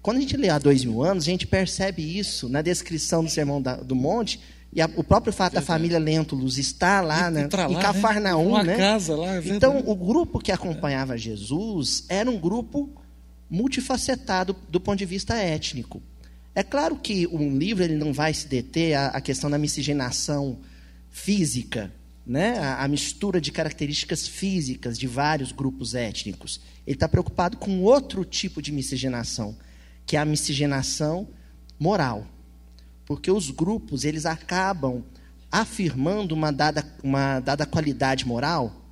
Quando a gente lê há dois mil anos, a gente percebe isso na descrição do Sermão da- do Monte, e a- o próprio fato da família Lentulus estar lá, E- né, pra em lá, Cafarnaum, né? Né? casa lá, é Então, verdade. o grupo que acompanhava Jesus era um grupo multifacetado do ponto de vista étnico. É claro que um livro ele não vai se deter à, à questão da miscigenação física, né? a, a mistura de características físicas de vários grupos étnicos. Ele está preocupado com outro tipo de miscigenação, que é a miscigenação moral. Porque os grupos eles acabam afirmando uma dada, uma dada qualidade moral,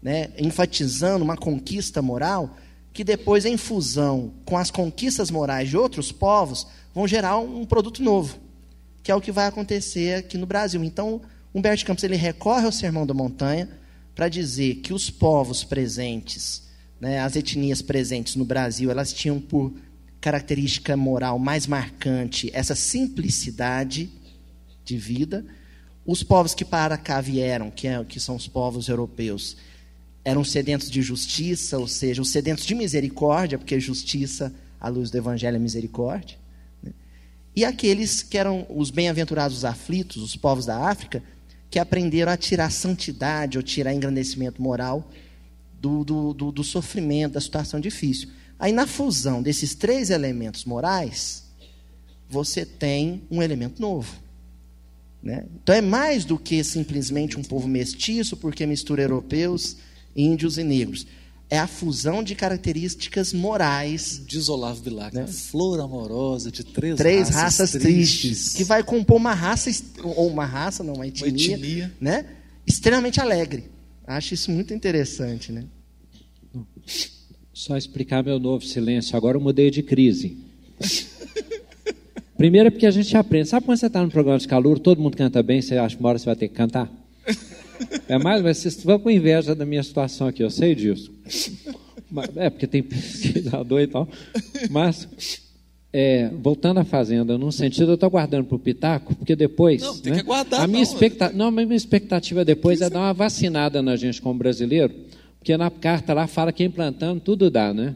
né? enfatizando uma conquista moral, que depois, em fusão com as conquistas morais de outros povos, vão gerar um produto novo, que é o que vai acontecer aqui no Brasil. Então, Humberto Campos ele recorre ao Sermão da Montanha para dizer que os povos presentes, né, as etnias presentes no Brasil, elas tinham por característica moral mais marcante essa simplicidade de vida. Os povos que para cá vieram, que, é, que são os povos europeus, eram sedentos de justiça, ou seja, os sedentos de misericórdia, porque justiça, à luz do Evangelho, é misericórdia. né? E aqueles que eram os bem-aventurados os aflitos, os povos da África, que aprenderam a tirar santidade ou tirar engrandecimento moral do, do, do, do sofrimento, da situação difícil. Aí, na fusão desses três elementos morais, você tem um elemento novo. Né? Então, é mais do que simplesmente um povo mestiço, porque mistura europeus, índios e negros. É a fusão de características morais Diz Olavo Bilac, né? flor amorosa de três, três raças, raças tristes, que vai compor uma raça ou uma raça, não, uma etnia, etnia. né? Extremamente alegre. Acho isso muito interessante, né? Só explicar meu novo silêncio. Agora eu mudei de crise. <laughs> Primeiro é porque a gente aprende. Sabe quando você está no programa de calor, todo mundo canta bem, você acha que uma hora você vai ter que cantar? É mais, mas vocês vão com inveja da minha situação aqui, eu sei disso. Mas- É, porque tem pesquisador e tal. Mas é, voltando à fazenda, num sentido, eu estou guardando para o Pitaco, porque depois. Não, tem né, que aguardar, A minha, não. expecta... não, a minha expectativa depois é dar uma vacinada na gente como brasileiro, porque na carta lá fala que implantando tudo dá, né?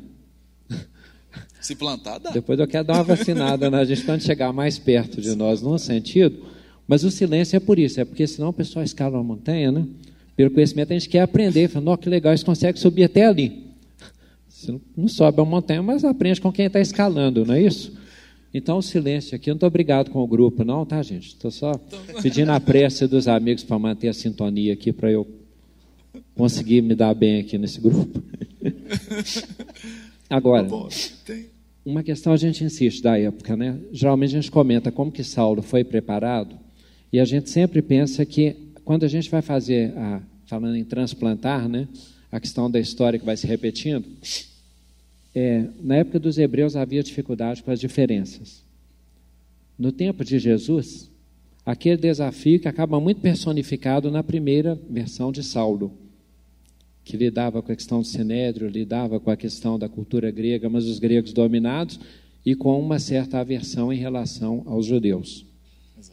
Se plantar, dá. Depois eu quero dar uma vacinada na gente quando chegar mais perto de nós, num sentido. Mas o silêncio é por isso, é porque senão o pessoal escala uma montanha, né? Pelo conhecimento a gente quer aprender, fala, que legal, eles conseguem subir até ali. Você não, sobe a montanha, mas aprende com quem está escalando, não é isso? Então o silêncio aqui, eu não estou obrigado com o grupo, não, tá, gente? Estou só pedindo a prece dos amigos para manter a sintonia aqui, para eu conseguir me dar bem aqui nesse grupo. <laughs> Agora, tem. uma questão a gente insiste da época, né? Geralmente a gente comenta como que Saulo foi preparado e a gente sempre pensa que quando a gente vai fazer, a, falando em transplantar, né? A questão da história que vai se repetindo, é, na época dos hebreus havia dificuldade com as diferenças. No tempo de Jesus, aquele desafio que acaba muito personificado na primeira versão de Saulo que lidava com a questão do sinédrio, lidava com a questão da cultura grega, mas os gregos dominados, e com uma certa aversão em relação aos judeus.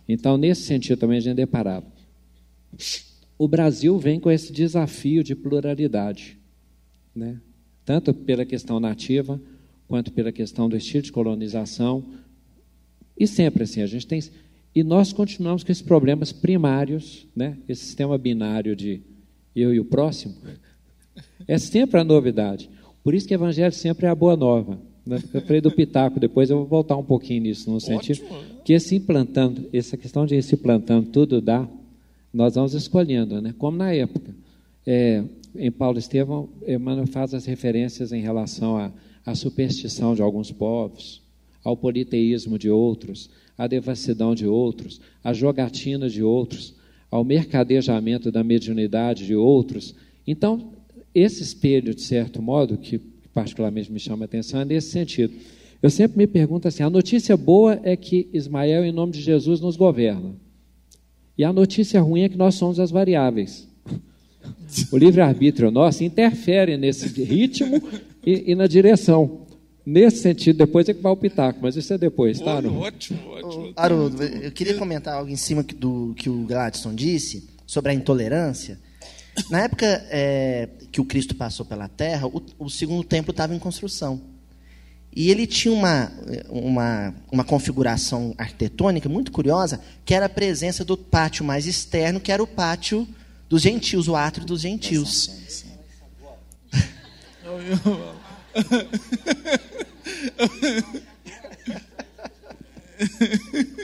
Então, nesse sentido também a gente é deparado. O Brasil vem com esse desafio de pluralidade, né? tanto pela questão nativa, quanto pela questão do estilo de colonização, e sempre assim, a gente tem... E nós continuamos com esses problemas primários, né? esse sistema binário de eu e o próximo, é sempre a novidade. Por isso que o evangelho sempre é a boa nova. Né? Eu falei do Pitaco, depois eu vou voltar um pouquinho nisso, no sentido que esse implantando, essa questão de se plantando tudo dá, nós vamos escolhendo, né? como na época. É, em Paulo Estevão, Emmanuel faz as referências em relação à, à superstição de alguns povos, ao politeísmo de outros, à devassidão de outros, à jogatina de outros, ao mercadejamento da mediunidade de outros. Então, esse espelho, de certo modo, que particularmente me chama a atenção, é nesse sentido. Eu sempre me pergunto assim: a notícia boa é que Ismael, em nome de Jesus, nos governa. E a notícia ruim é que nós somos as variáveis. <laughs> O livre-arbítrio nosso interfere nesse ritmo e, e, na direção. Nesse sentido, depois é que vai o pitaco, mas isso é depois, tá? Olha, ótimo, ótimo. Haroldo, eu queria comentar algo em cima do que o Gladson disse sobre a intolerância. Na época é, que o Cristo passou pela Terra, o, o segundo templo estava em construção. E ele tinha uma, uma, uma configuração arquitetônica muito curiosa, que era a presença do pátio mais externo, que era o pátio dos gentios, o átrio dos gentios. <laughs> <laughs>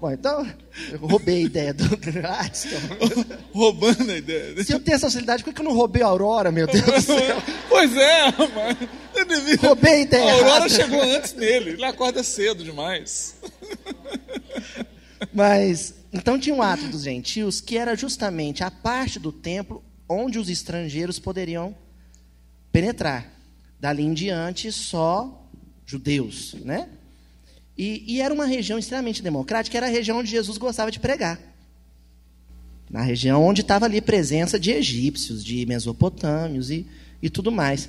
Bom, então, eu roubei a ideia do Gladstone. <laughs> Roubando a ideia. Se eu tenho essa facilidade, por que eu não roubei a Aurora, meu Deus do céu? <laughs> Pois é, mas eu devia... Roubei a ideia A Aurora errada. chegou antes dele, ele acorda cedo demais. <laughs> Mas, então tinha um ato dos gentios que era justamente a parte do templo onde os estrangeiros poderiam penetrar. Dali em diante, só judeus, né? E, e, era uma região extremamente democrática, era a região onde Jesus gostava de pregar. Na região onde estava ali presença de egípcios, de mesopotâmios e, e tudo mais.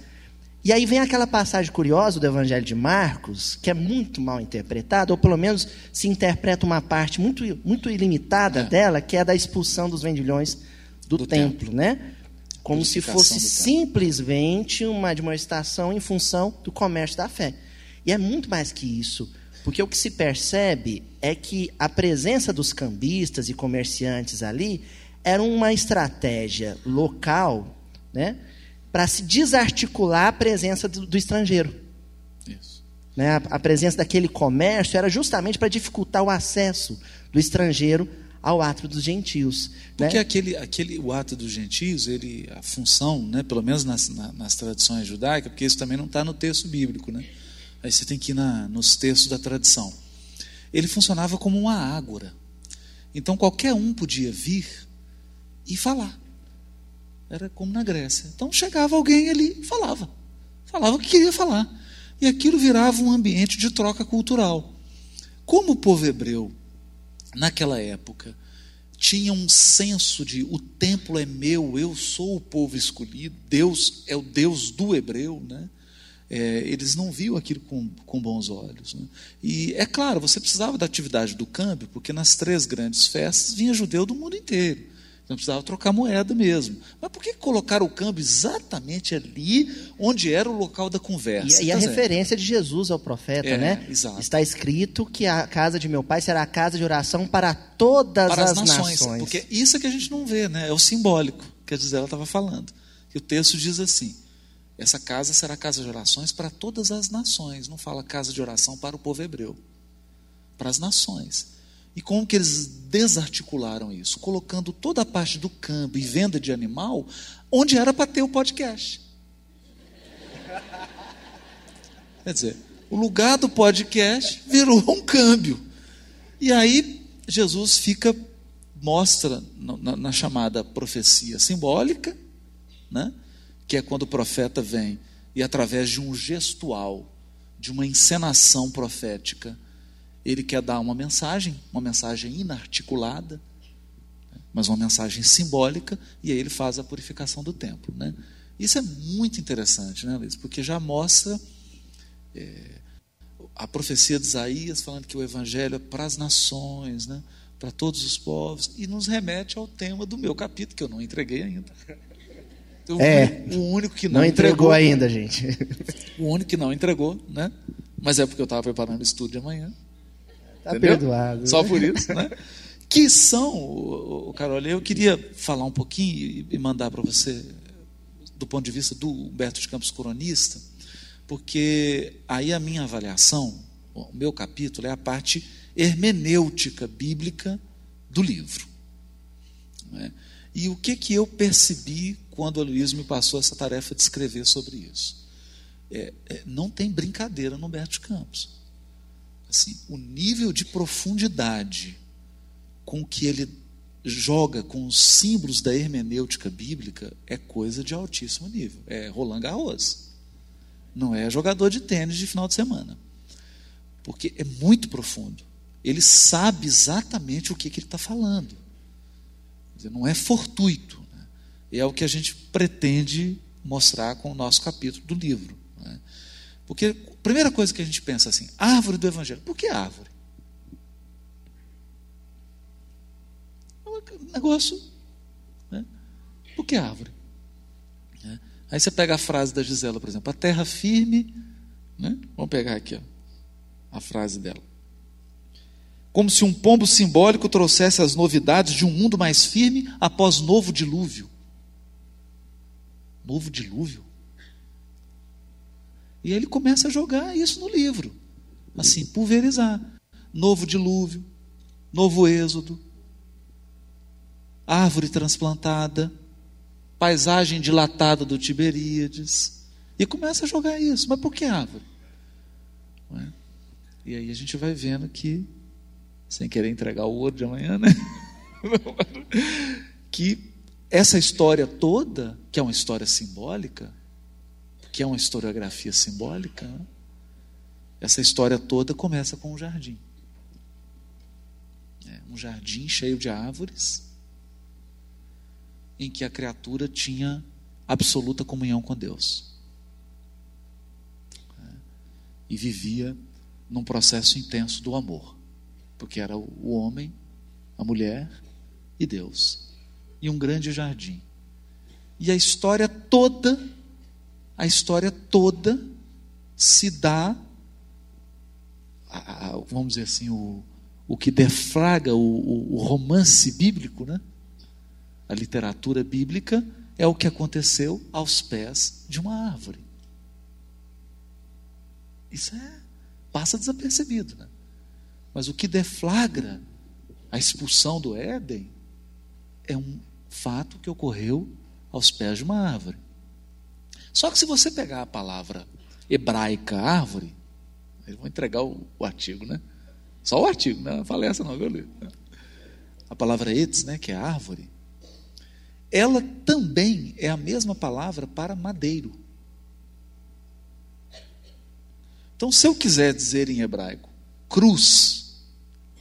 E aí vem aquela passagem curiosa do Evangelho de Marcos, que é muito mal interpretada, ou pelo menos se interpreta uma parte muito, muito ilimitada É. dela, que é da expulsão dos vendilhões do, Do templo, templo. né? Como se fosse simplesmente uma admoestação em função do comércio da fé. E é muito mais que isso, porque o que se percebe é que a presença dos cambistas e comerciantes ali era uma estratégia local, né, para se desarticular a presença do, do estrangeiro. Isso. Né? A, a presença daquele comércio era justamente para dificultar o acesso do estrangeiro ao átrio dos gentios. Porque né? aquele, aquele, o ato dos gentios, ele, a função, né, pelo menos nas, na- nas tradições judaicas, porque isso também não está no texto bíblico, né? Aí você tem que ir na, nos textos da tradição. Ele funcionava como uma ágora. Então qualquer um podia vir e falar. Era como na Grécia. Então chegava alguém ali e falava. Falava o que queria falar. E aquilo virava um ambiente de troca cultural. Como o povo hebreu, naquela época, tinha um senso de o templo é meu, eu sou o povo escolhido, Deus é o Deus do hebreu, né? É, eles não viam aquilo com, com bons olhos. Né? E é claro, você precisava da atividade do câmbio, porque nas três grandes festas vinha judeu do mundo inteiro. Então precisava trocar moeda mesmo. Mas por que colocar o câmbio exatamente ali onde era o local da conversa? E, e a referência de Jesus ao profeta, É, né? exato. Está escrito que a casa de meu pai será a casa de oração para todas para as as nações, nações. Porque isso é que a gente não vê, né? É o simbólico que a Gisela estava falando. E o texto diz assim: essa casa será casa de orações para todas as nações. Não fala casa de oração para o povo hebreu, para as nações. E como que eles desarticularam isso? Colocando toda a parte do câmbio e venda de animal onde era para ter o podcast. Quer dizer, o lugar do podcast virou um câmbio. E aí Jesus fica, mostra na, na chamada profecia simbólica, né? Que é quando o profeta vem e através de um gestual, de uma encenação profética, ele quer dar uma mensagem, uma mensagem inarticulada, mas uma mensagem simbólica, e aí ele faz a purificação do templo. Né? Isso é muito interessante, né, Luiz? Porque já mostra é, a profecia de Isaías falando que o evangelho é para as nações, né? para todos os povos, e nos remete ao tema do meu capítulo, que eu não entreguei ainda. O É. o único que não, Não entregou ainda, gente. O único que não entregou, né? Mas é porque eu estava preparando o estudo de amanhã. Tá Entendeu? perdoado. Só por isso, né? Que são, o, Carol, eu queria falar um pouquinho e, mandar para você, do ponto de vista do Humberto de Campos Coronista, porque aí a minha avaliação, o meu capítulo, é a parte hermenêutica bíblica do livro. né? E o que, que eu percebi quando a Luísa me passou essa tarefa de escrever sobre isso? É, é, não tem brincadeira no Humberto Campos assim, o nível de profundidade com que ele joga com os símbolos da hermenêutica bíblica é coisa de altíssimo nível. É Roland Garros. Não é jogador de tênis de final de semana. Porque é muito profundo. Ele sabe exatamente o que, que ele está falando. Dizer, Não é fortuito. né? E é o que a gente pretende mostrar com o nosso capítulo do livro. né? Porque a primeira coisa que a gente pensa assim, árvore do evangelho. Por que árvore? É um negócio. Né? Por que árvore? Né? Aí você pega a frase da Gisela, por exemplo, a terra firme. Né? Vamos pegar aqui ó, a frase dela. Como se um pombo simbólico trouxesse as novidades de um mundo mais firme após novo dilúvio. Novo dilúvio? E ele começa a jogar isso no livro. Assim, pulverizar. Novo dilúvio, novo êxodo, árvore transplantada, paisagem dilatada do Tiberíades. E começa a jogar isso. Mas por que árvore? É? E aí a gente vai vendo que, sem querer entregar o ouro de amanhã, né? <laughs> que essa história toda, que é uma história simbólica, que é uma historiografia simbólica, né? essa história toda começa com um jardim. É, um jardim cheio de árvores, em que a criatura tinha absoluta comunhão com Deus. É, e vivia num processo intenso do amor, porque era o homem, a mulher e Deus. E um grande jardim. E a história toda a história toda se dá, a- a- vamos dizer assim, o, o que deflaga o, o- o romance bíblico, né? a literatura bíblica, é o que aconteceu aos pés de uma árvore. Isso é, passa desapercebido. Né? Mas o que deflagra a expulsão do Éden é um fato que ocorreu aos pés de uma árvore. Só que se você pegar a palavra hebraica árvore, eu vou entregar o, o artigo, né? Só o artigo, né? não falei essa não, viu? A palavra etz, né, que é árvore, ela também é a mesma palavra para madeiro. Então, se eu quiser dizer em hebraico cruz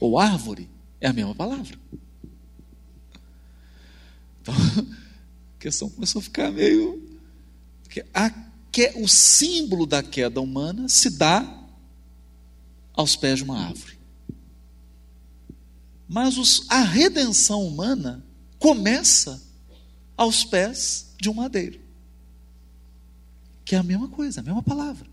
ou árvore, é a mesma palavra. Então, a questão começou a ficar meio. Porque a que o símbolo da queda humana se dá aos pés de uma árvore. Mas os, a redenção humana começa aos pés de um madeiro. Que é a mesma coisa, a mesma palavra.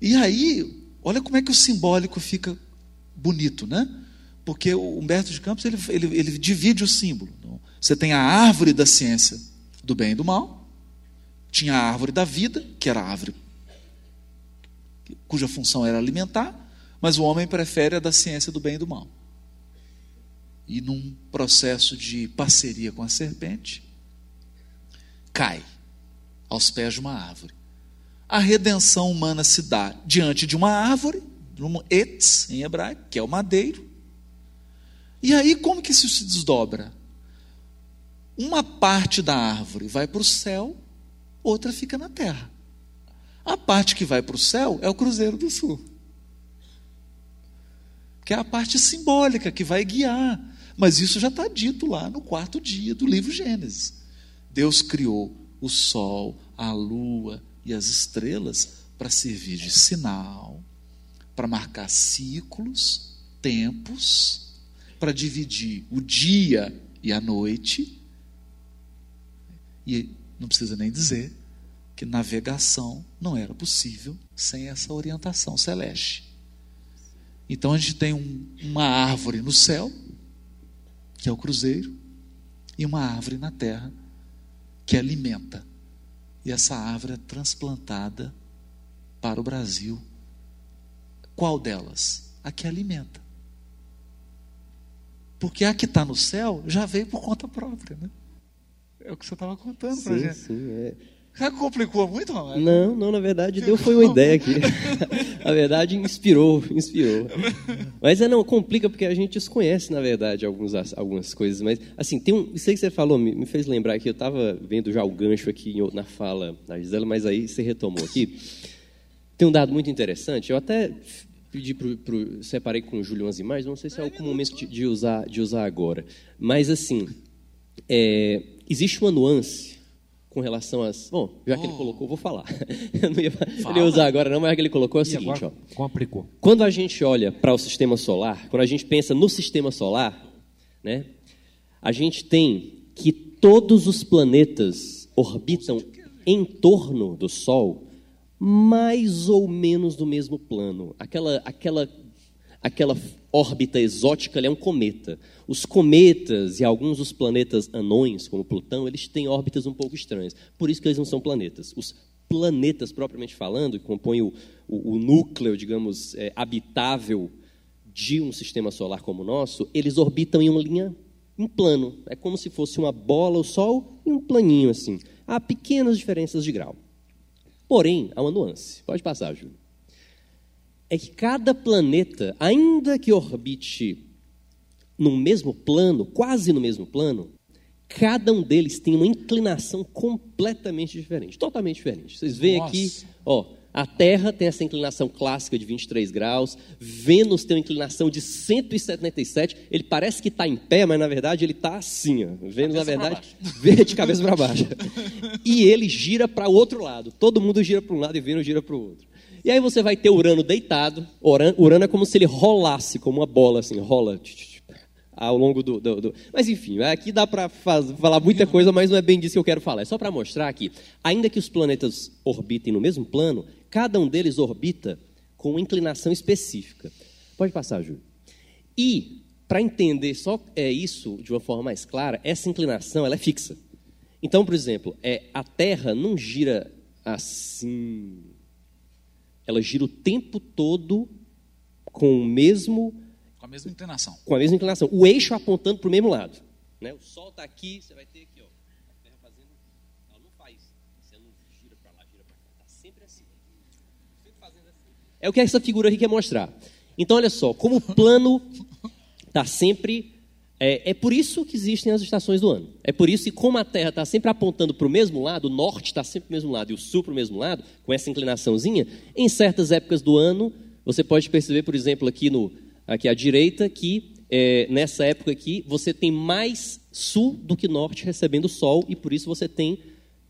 E aí, olha como é que o simbólico fica bonito, né? Porque o Humberto de Campos ele, ele, ele divide o símbolo. Você tem a árvore da ciência do bem e do mal, tinha a árvore da vida, que era a árvore cuja função era alimentar, mas o homem prefere a da ciência do bem e do mal. E num processo de parceria com a serpente, cai aos pés de uma árvore. A redenção humana se dá diante de uma árvore, um etz em hebraico, que é o madeiro. E aí como que isso se desdobra? Uma parte da árvore vai para o céu, outra fica na terra. A parte que vai para o céu é o Cruzeiro do Sul. Que é a parte simbólica que vai guiar. Mas isso já está dito lá no quarto dia do livro Gênesis. Deus criou o sol, a lua e as estrelas para servir de sinal, para marcar ciclos, tempos, para dividir o dia e a noite. E não precisa nem dizer que navegação não era possível sem essa orientação celeste. Então a gente tem um, uma árvore no céu, que é o cruzeiro, e uma árvore na terra, que alimenta. E essa árvore é transplantada para o Brasil. Qual delas? A que alimenta. Porque a que está no céu já veio por conta própria, né? É o que você estava contando para gente. Sim, é. Já complicou muito, Ronaldo? Não, não, na verdade, deu foi uma ideia aqui. Na verdade, inspirou, inspirou. Mas é não, complica porque a gente desconhece, na verdade, alguns, algumas coisas. Mas, assim, tem um. Isso aí que você falou me, me fez lembrar que eu estava vendo já o gancho aqui na fala da Gisela, mas aí você retomou aqui. Tem um dado muito interessante. Eu até pedi pro, pro, separei com o Júlio umas imagens, não sei se é o momento de, de, usar, de usar agora. Mas, assim, é, existe uma nuance com relação às. Bom, já que ele oh. colocou, vou falar. <laughs> Eu não ia, Fala. ia usar agora, não, mas é que ele colocou é o e seguinte: ó, complicou. Quando a gente olha para o sistema solar, quando a gente pensa no sistema solar, né, a gente tem que todos os planetas orbitam em torno do Sol mais ou menos no mesmo plano. Aquela, aquela, aquela órbita exótica é um cometa. Os cometas e alguns dos planetas anões, como Plutão, eles têm órbitas um pouco estranhas. Por isso que eles não são planetas. Os planetas, propriamente falando, que compõem o, o, o núcleo, digamos, é, habitável de um sistema solar como o nosso, eles orbitam em uma linha, em plano. É como se fosse uma bola, o Sol, e um planinho assim. Há pequenas diferenças de grau. Porém, há uma nuance. Pode passar, Júlio é que cada planeta, ainda que orbite no mesmo plano, quase no mesmo plano, cada um deles tem uma inclinação completamente diferente, totalmente diferente. Vocês veem Nossa. aqui, ó, a Terra tem essa inclinação clássica de 23 graus, Vênus tem uma inclinação de 177, ele parece que está em pé, mas na verdade ele está assim, ó. Vênus, na verdade, <laughs> vê de cabeça para baixo. <laughs> e ele gira para o outro lado, todo mundo gira para um lado e Vênus gira para o outro. E aí você vai ter Urano deitado. Urano é como se ele rolasse, como uma bola, assim, rola ao longo do. do, do... Mas enfim, aqui dá para falar muita coisa, mas não é bem disso que eu quero falar. É só para mostrar que, ainda que os planetas orbitem no mesmo plano, cada um deles orbita com uma inclinação específica. Pode passar, Júlio. E, para entender só é isso de uma forma mais clara, essa inclinação ela é fixa. Então, por exemplo, é, a Terra não gira assim ela gira o tempo todo com o mesmo com a mesma inclinação. Com a mesma inclinação. O eixo apontando para o mesmo lado. Né? O Sol está aqui, você vai ter aqui, ó, a Terra fazendo. Ela não faz. Você não gira para lá, gira para cá. Está sempre assim. Sempre fazendo assim. É o que essa figura aqui quer mostrar. Então, olha só, como o plano está sempre é, é, por isso que existem as estações do ano. É por isso que, como a Terra está sempre apontando para o mesmo lado, o norte está sempre para o mesmo lado e o sul para o mesmo lado, com essa inclinaçãozinha, em certas épocas do ano, você pode perceber, por exemplo, aqui, no, aqui à direita, que é, nessa época aqui você tem mais sul do que norte recebendo sol e por isso você tem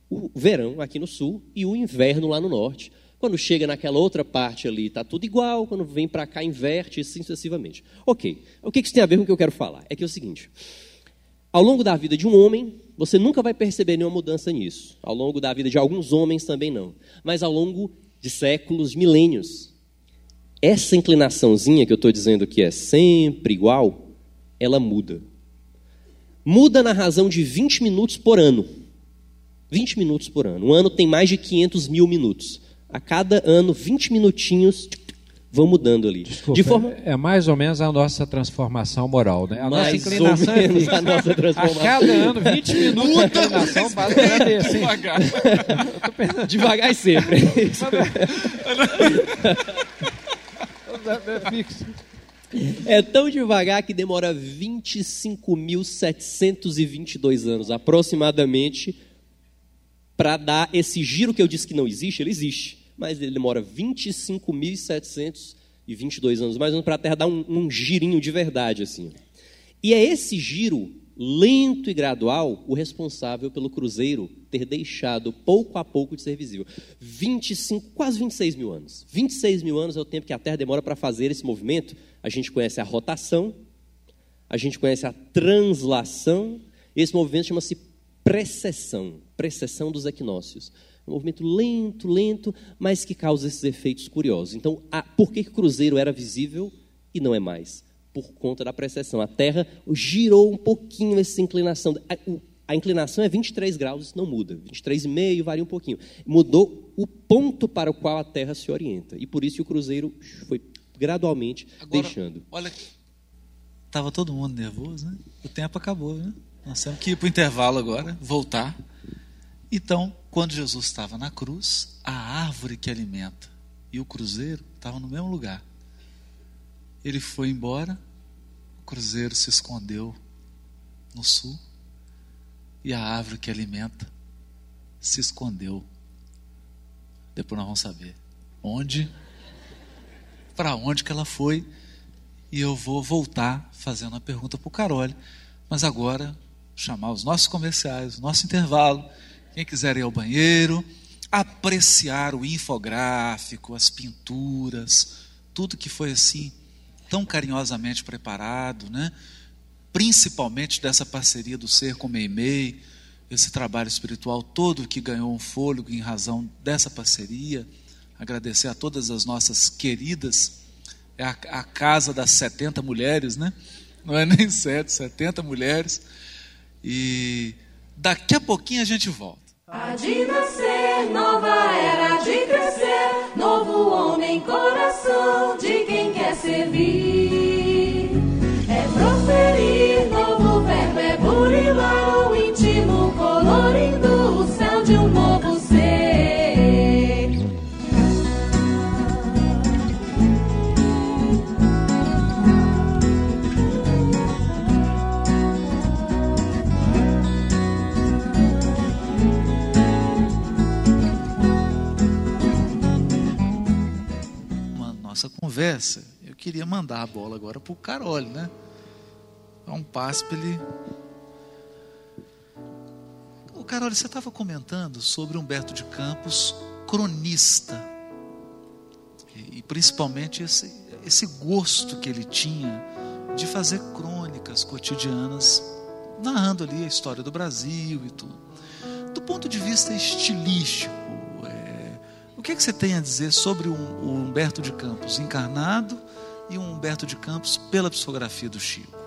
o verão aqui no sul e o inverno lá no norte. Quando chega naquela outra parte ali, está tudo igual. Quando vem para cá, inverte e assim sucessivamente. Ok. O que isso tem a ver com o que eu quero falar? É que é o seguinte: ao longo da vida de um homem, você nunca vai perceber nenhuma mudança nisso. Ao longo da vida de alguns homens também não. Mas ao longo de séculos, milênios, essa inclinaçãozinha que eu estou dizendo que é sempre igual, ela muda. Muda na razão de 20 minutos por ano. 20 minutos por ano. Um ano tem mais de 500 mil minutos a cada ano, 20 minutinhos vão mudando ali. Desculpa, de forma... É mais ou menos a nossa transformação moral, né? A mais nossa inclinação é a nossa transformação. A cada ano, 20 minutos de inclinação básica é assim. Devagar. Devagar e sempre. É tão devagar que demora 25.722 anos, aproximadamente, para dar esse giro que eu disse que não existe, ele existe mas ele demora 25.722 anos, mais ou menos, para a Terra dar um, um girinho de verdade. assim. E é esse giro lento e gradual o responsável pelo cruzeiro ter deixado pouco a pouco de ser visível. 25, quase 26 mil anos. 26 mil anos é o tempo que a Terra demora para fazer esse movimento. A gente conhece a rotação, a gente conhece a translação, esse movimento chama-se precessão, precessão dos equinócios um movimento lento, lento, mas que causa esses efeitos curiosos. Então, a, por que, o cruzeiro era visível e não é mais? Por conta da precessão. A Terra girou um pouquinho essa inclinação. A, a inclinação é 23 graus, isso não muda. 23,5 varia um pouquinho. Mudou o ponto para o qual a Terra se orienta. E por isso o cruzeiro foi gradualmente Agora, deixando. Olha, estava todo mundo nervoso, né? O tempo acabou, né? Nós temos que ir para o intervalo agora, voltar. Então, quando Jesus estava na cruz, a árvore que alimenta e o cruzeiro estavam no mesmo lugar. Ele foi embora, o cruzeiro se escondeu no sul e a árvore que alimenta se escondeu. Depois nós vamos saber onde, para onde que ela foi. E eu vou voltar fazendo a pergunta para o Carole. Mas agora, chamar os nossos comerciais, nosso intervalo. Quem quiser ir ao banheiro, apreciar o infográfico, as pinturas, tudo que foi assim tão carinhosamente preparado, né? Principalmente dessa parceria do Ser com Meimei, esse trabalho espiritual todo que ganhou um fôlego em razão dessa parceria. Agradecer a todas as nossas queridas, é a, a casa das 70 mulheres, né? Não é nem sete, 70 mulheres. E daqui a pouquinho a gente volta. Há de nascer, nova era de crescer, novo homem, coração de quem quer servir. Conversa, eu queria mandar a bola agora para o Carole, né? Dar um passe para ele. O Carole, você estava comentando sobre Humberto de Campos, cronista, e, e principalmente esse, esse gosto que ele tinha de fazer crônicas cotidianas, narrando ali a história do Brasil e tudo. Do ponto de vista estilístico, o que, é que você tem a dizer sobre o, Humberto de Campos encarnado e o Humberto de Campos pela psicografia do Chico?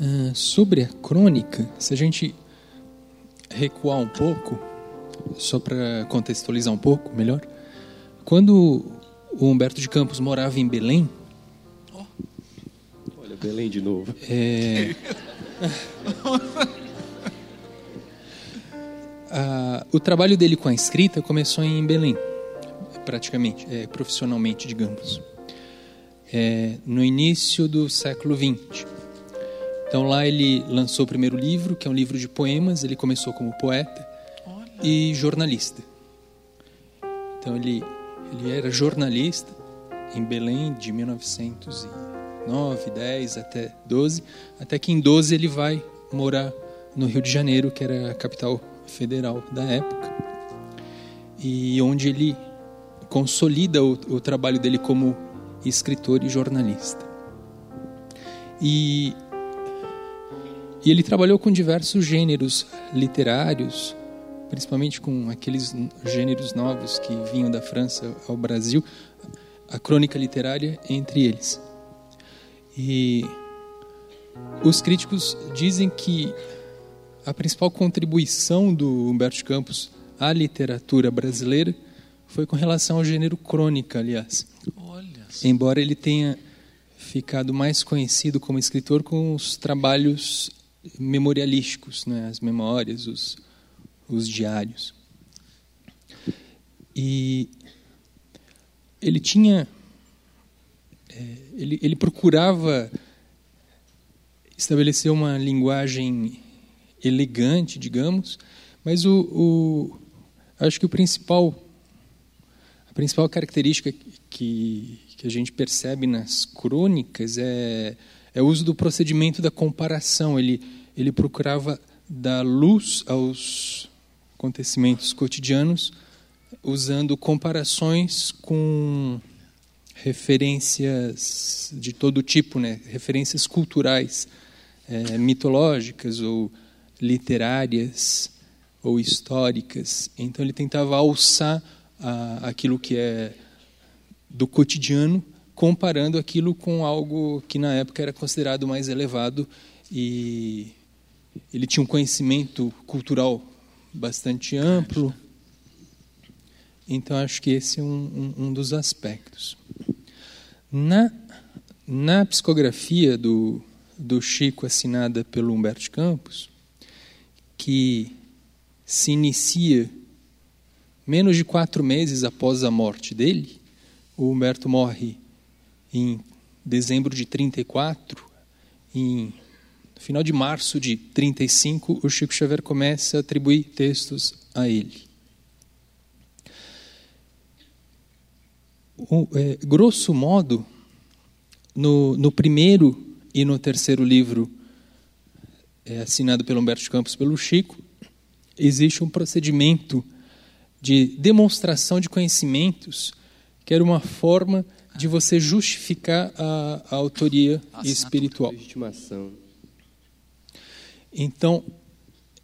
Uh, sobre a crônica, se a gente recuar um pouco, só para contextualizar um pouco melhor, quando o Humberto de Campos morava em Belém. Oh. Olha, Belém de novo. É... <laughs> o trabalho dele com a escrita começou em Belém, praticamente, é, profissionalmente, digamos, é, no início do século XX. Então lá ele lançou o primeiro livro, que é um livro de poemas. Ele começou como poeta Olha. e jornalista. Então ele ele era jornalista em Belém de 1909, 10 até 12, até que em 12 ele vai morar no Rio de Janeiro, que era a capital federal da época, e onde ele consolida o, o trabalho dele como escritor e jornalista. E, e ele trabalhou com diversos gêneros literários, principalmente com aqueles gêneros novos que vinham da França ao Brasil, a crônica literária entre eles. E os críticos dizem que a principal contribuição do Humberto Campos à literatura brasileira foi com relação ao gênero crônica, aliás. Embora ele tenha ficado mais conhecido como escritor com os trabalhos memorialísticos, né? as memórias, os, os diários. E ele tinha. É, ele, ele procurava estabelecer uma linguagem elegante, digamos, mas o, o, acho que o principal a principal característica que, que a gente percebe nas crônicas é, é o uso do procedimento da comparação. Ele, ele procurava dar luz aos acontecimentos cotidianos usando comparações com referências de todo tipo, né? referências culturais, é, mitológicas ou literárias ou históricas. Então ele tentava alçar aquilo que é do cotidiano, comparando aquilo com algo que na época era considerado mais elevado e ele tinha um conhecimento cultural bastante amplo. Então acho que esse é um, um, um dos aspectos. Na, na psicografia do, do Chico assinada pelo Humberto Campos, que se inicia menos de quatro meses após a morte dele, o Humberto morre em dezembro de 34, em no final de março de 35, o Chico Xavier começa a atribuir textos a ele. O, é, grosso modo, no, no primeiro e no terceiro livro, é, assinado pelo Humberto Campos pelo Chico, existe um procedimento de demonstração de conhecimentos que era uma forma de você justificar a, a autoria espiritual. Então,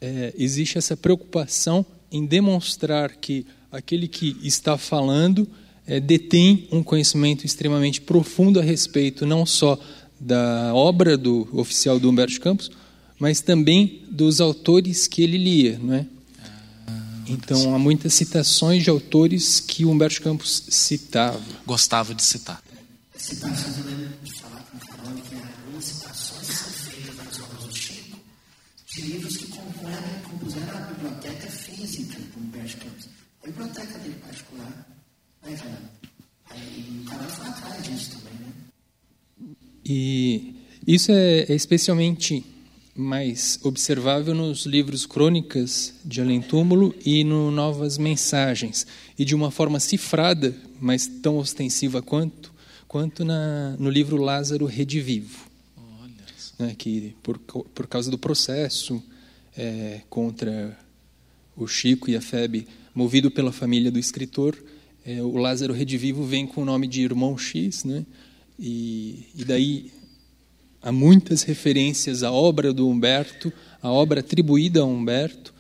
é, existe essa preocupação em demonstrar que aquele que está falando é, detém um conhecimento extremamente profundo a respeito não só da obra do oficial do Humberto Campos, mas também dos autores que ele lia, não é? Então há muitas citações de autores que Humberto Campos citava. Gostava de citar. Citações, eu lembro de falar com o Carol que algumas citações são feitas nas obras do Chico, de livros que compuseram a biblioteca física do Humberto Campos. A biblioteca dele particular. Aí o foi atrás disso também, né? E isso é, é especialmente mais observável nos livros Crônicas de Além Túmulo e no Novas Mensagens, e de uma forma cifrada, mas tão ostensiva quanto, quanto na, no livro Lázaro Redivivo, né, que por, por causa do processo é, contra o Chico e a Febe, movido pela família do escritor, é, o Lázaro Redivivo vem com o nome de Irmão X, né, e, e daí há muitas referências à obra do Humberto, à obra atribuída a Humberto,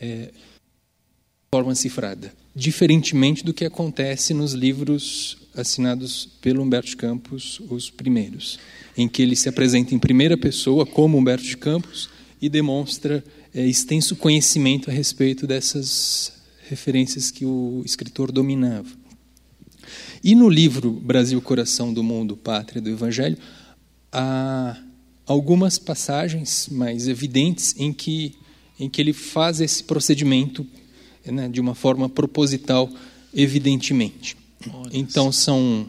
é, de forma cifrada, diferentemente do que acontece nos livros assinados pelo Humberto Campos, os primeiros, em que ele se apresenta em primeira pessoa como Humberto de Campos e demonstra é, extenso conhecimento a respeito dessas referências que o escritor dominava. E no livro Brasil, Coração do Mundo, Pátria do Evangelho, há algumas passagens mais evidentes em que, em que ele faz esse procedimento né, de uma forma proposital, evidentemente. Então, são,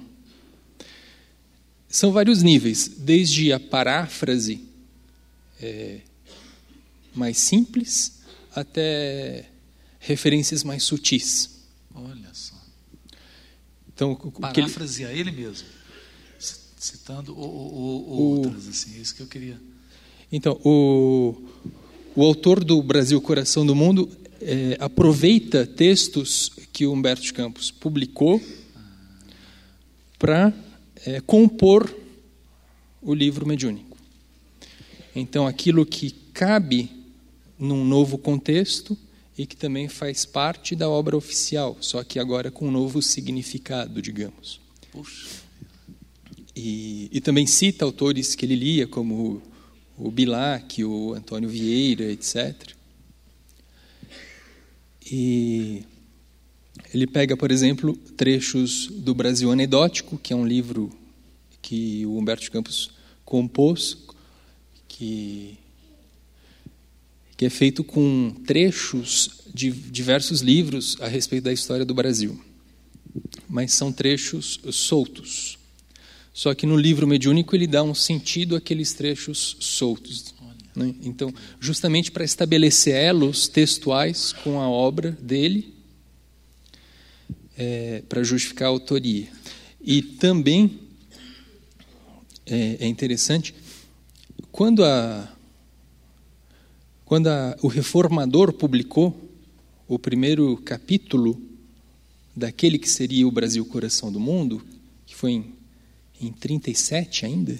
são vários níveis, desde a paráfrase é, mais simples até referências mais sutis. Olha só. Então, paráfrase ele... a ele mesmo citando o, o, o, outras, assim, é isso que eu queria. Então, o, o autor do Brasil Coração do Mundo é, aproveita textos que o Humberto de Campos publicou para é, compor o livro mediúnico. Então, aquilo que cabe num novo contexto e que também faz parte da obra oficial, só que agora com um novo significado, digamos. Puxa. E, e também cita autores que ele lia, como o Bilac, o Antônio Vieira, etc. E ele pega, por exemplo, trechos do Brasil Anedótico, que é um livro que o Humberto Campos compôs, que, que é feito com trechos de diversos livros a respeito da história do Brasil. Mas são trechos soltos. Só que no livro mediúnico ele dá um sentido àqueles trechos soltos. Né? Então, justamente para estabelecer elos textuais com a obra dele, é, para justificar a autoria. E também é, é interessante quando a quando a, o reformador publicou o primeiro capítulo daquele que seria o Brasil Coração do Mundo, que foi em em 37 ainda.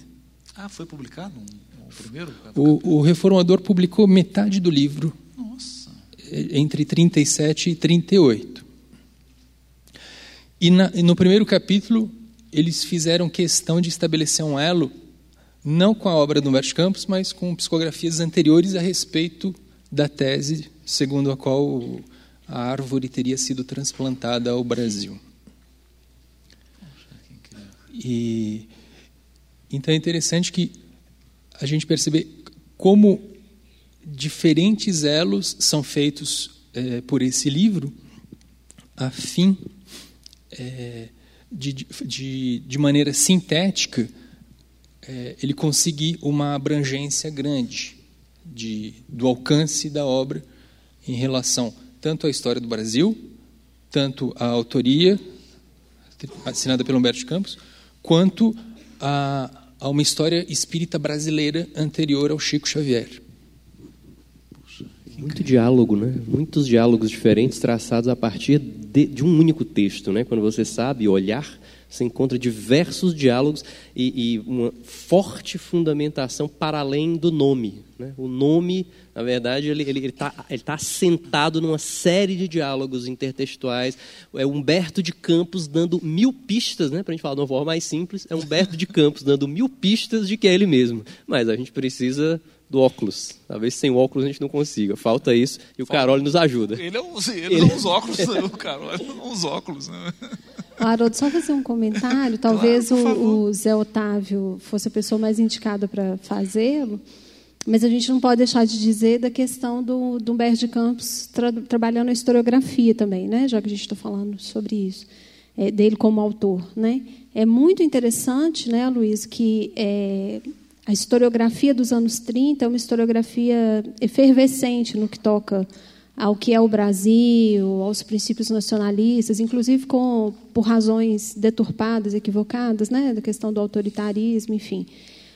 Ah, foi publicado o primeiro? O, o reformador publicou metade do livro. Nossa. Entre 37 e 38. E, na, e no primeiro capítulo, eles fizeram questão de estabelecer um elo, não com a obra do Humberto Campos, mas com psicografias anteriores a respeito da tese segundo a qual a árvore teria sido transplantada ao Brasil. E então é interessante que a gente perceber como diferentes elos são feitos é, por esse livro, a fim é, de, de, de maneira sintética é, ele conseguir uma abrangência grande de, do alcance da obra em relação tanto à história do Brasil, tanto à autoria assinada pelo Humberto de Campos, quanto a, a uma história espírita brasileira anterior ao Chico Xavier. Muito diálogo, né? Muitos diálogos diferentes traçados a partir de, de, um único texto, né? Quando você sabe olhar, você encontra diversos diálogos e, e uma forte fundamentação para além do nome. Né? O nome, na verdade, ele está ele, tá, ele tá assentado numa série de diálogos intertextuais. É Humberto de Campos dando mil pistas, né? para a gente falar de uma forma mais simples, é Humberto de Campos dando mil pistas de que é ele mesmo. Mas a gente precisa do óculos. Talvez sem óculos a gente não consiga. Falta isso e o Carol nos ajuda. Ele, é os, <laughs> ele, ele... não usa óculos, o Carol não usa óculos. Né? Haroldo, só fazer um comentário. Talvez claro, o, o, Zé Otávio fosse a pessoa mais indicada para fazê-lo, mas a gente não pode deixar de dizer da questão do, do Humberto de Campos tra, trabalhando a historiografia também, né? já que a gente está falando sobre isso, é, dele como autor. Né? É muito interessante, né, Luiz, que é, a historiografia dos anos 30 é uma historiografia efervescente no que toca ao que é o Brasil, aos princípios nacionalistas, inclusive com, por razões deturpadas, equivocadas, né, da questão do autoritarismo, enfim.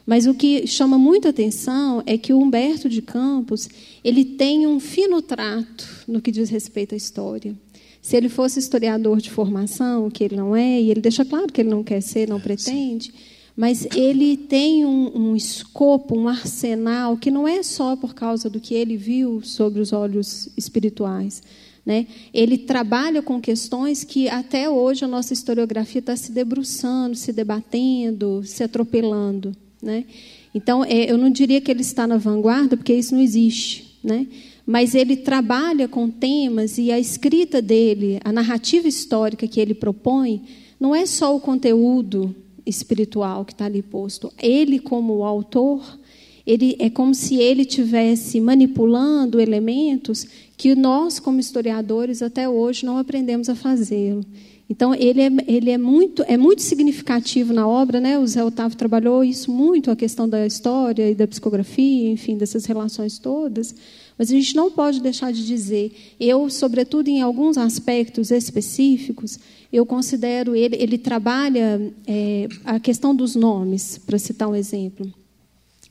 Mas o que chama muito atenção é que o Humberto de Campos ele tem um fino trato no que diz respeito à história. Se ele fosse historiador de formação, que ele não é, e ele deixa claro que ele não quer ser, não pretende, mas ele tem um, um, escopo, um arsenal que não é só por causa do que ele viu sobre os olhos espirituais. Né? Ele trabalha com questões que até hoje a nossa historiografia está se debruçando, se debatendo, se atropelando. Né? Então, é, eu não diria que ele está na vanguarda, porque isso não existe. Né? Mas ele trabalha com temas e a escrita dele, a narrativa histórica que ele propõe, não é só o conteúdo espiritual que está ali posto. Ele, como autor, ele é como se ele tivesse manipulando elementos que nós, como historiadores, até hoje não aprendemos a fazê-lo. Então ele é, ele é muito é muito significativo na obra, né? O Zé Otávio trabalhou isso muito a questão da história e da psicografia, enfim, dessas relações todas. Mas a gente não pode deixar de dizer, eu, sobretudo em alguns aspectos específicos, eu considero ele, ele trabalha é, a questão dos nomes, para citar um exemplo.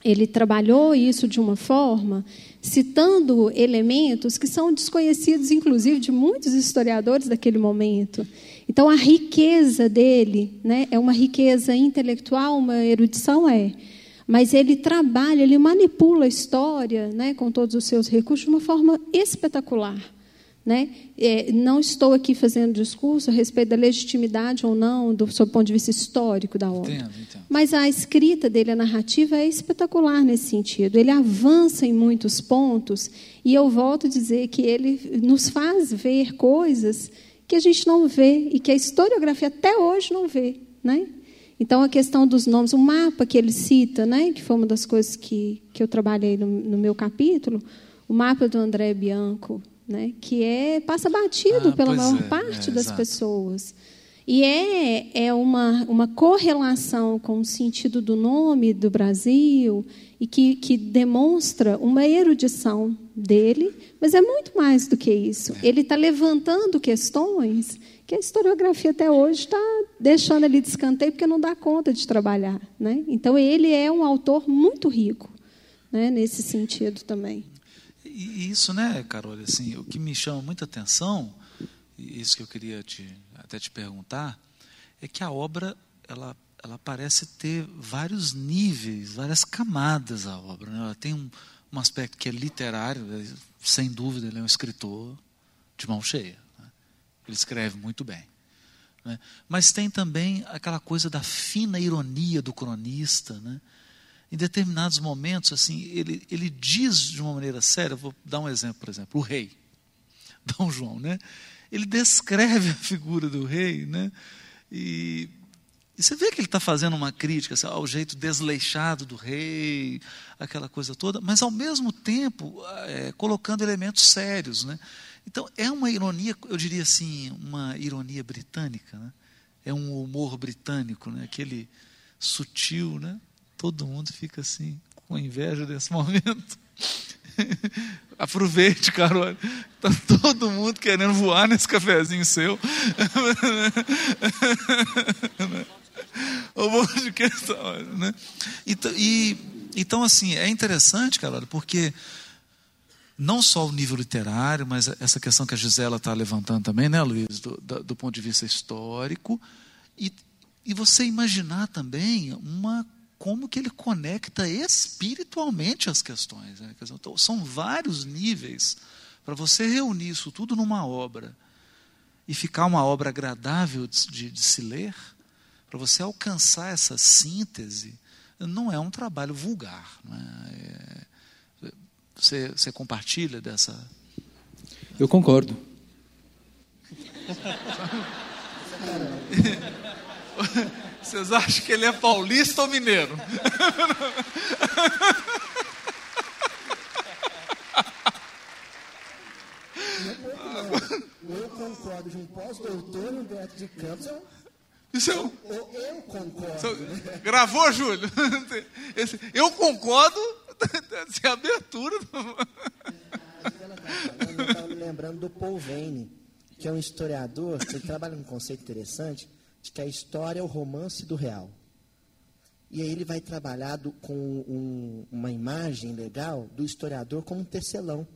ele trabalhou isso de uma forma citando elementos que são desconhecidos, inclusive, de muitos historiadores daquele momento. Então, a riqueza dele né, é uma riqueza intelectual, uma erudição é, mas ele trabalha, ele manipula a história né, com todos os seus recursos de uma forma espetacular. Né? É, não estou aqui fazendo discurso a respeito da legitimidade ou não, do, ponto de vista histórico da obra. Entendo, entendo. Mas a escrita dele, a narrativa, é espetacular nesse sentido. Ele avança em muitos pontos, e eu volto a dizer que ele nos faz ver coisas que a gente não vê e que a historiografia até hoje não vê. Né? Então, a questão dos nomes, o mapa que ele cita, né, que foi uma das coisas que, que eu trabalhei no, no meu capítulo, o mapa do André Bianco, né, que é passa batido ah, pela maior é, parte é, das exato. pessoas. E é, é uma, uma correlação com o sentido do nome do Brasil e que, que demonstra uma erudição dele, mas é muito mais do que isso. É. Ele está levantando questões que a historiografia até hoje está deixando ali de escanteio porque não dá conta de trabalhar. Né? Então, ele é um autor muito rico né, nesse sentido também. E isso, né, Carol, assim, o que me chama muita atenção, e isso que eu queria te, até te perguntar, é que a obra ela, ela parece ter vários níveis, várias camadas a obra. Né? Ela tem um, um aspecto que é literário, sem dúvida, ele é um escritor de mão cheia. Né? Ele escreve muito bem. Né? Mas tem também aquela coisa da fina ironia do cronista, né? Em determinados momentos, assim, ele, ele diz de uma maneira séria, vou dar um exemplo, por exemplo, o rei, <laughs> Dom João, né? Ele descreve <laughs> a figura do rei, né? E, e você vê que ele está fazendo uma crítica assim, ao jeito desleixado do rei, aquela coisa toda, mas ao mesmo tempo é, colocando elementos sérios, né? Então é uma ironia, eu diria assim, uma ironia britânica, né? É um humor britânico, né? Aquele sutil, né? Todo mundo fica assim, com inveja desse <laughs> momento. Aproveite, Carol. Está todo mundo querendo voar nesse cafezinho seu. <laughs> o monte de questão, né? Então, e, então, assim, é interessante, Carol, porque não só o nível literário, mas essa questão que a Gisela está levantando também, né, Luiz, do, do ponto de vista histórico, e, e você imaginar também uma como que ele conecta espiritualmente as questões. Né? Então, são vários níveis para você reunir isso tudo numa obra e ficar uma obra agradável de, de, de se ler, para você alcançar essa síntese, não é um trabalho vulgar. É? É, você, você compartilha dessa. Eu concordo. <laughs> <laughs> Vocês acham que ele é paulista ou mineiro? <laughs> Eu concordo de um pós-doutor no Beto de Campos. Isso eu, eu concordo. Gravou, Júlio? <laughs> Esse, eu concordo. Essa é a abertura. Eu estava me lembrando do Paul Vane, que é um historiador, que trabalha um conceito interessante de que a história é o romance do real. E aí ele vai trabalhar do, com um, uma imagem legal do historiador como um tecelão.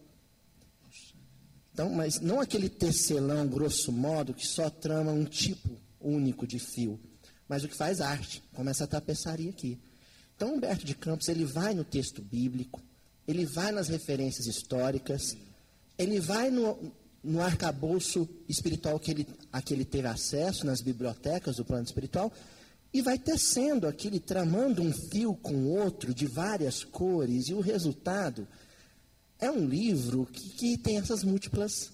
Então, mas não aquele tecelão grosso modo que só trama um tipo único de fio, mas o que faz arte, como essa tapeçaria aqui. Então, Humberto de Campos ele vai no texto bíblico, ele vai nas referências históricas, ele vai no, no arcabouço espiritual que ele, a que ele teve acesso, nas bibliotecas do plano espiritual, e vai tecendo aquele, tramando um fio com outro de várias cores, e o resultado é um livro que, que tem essas múltiplas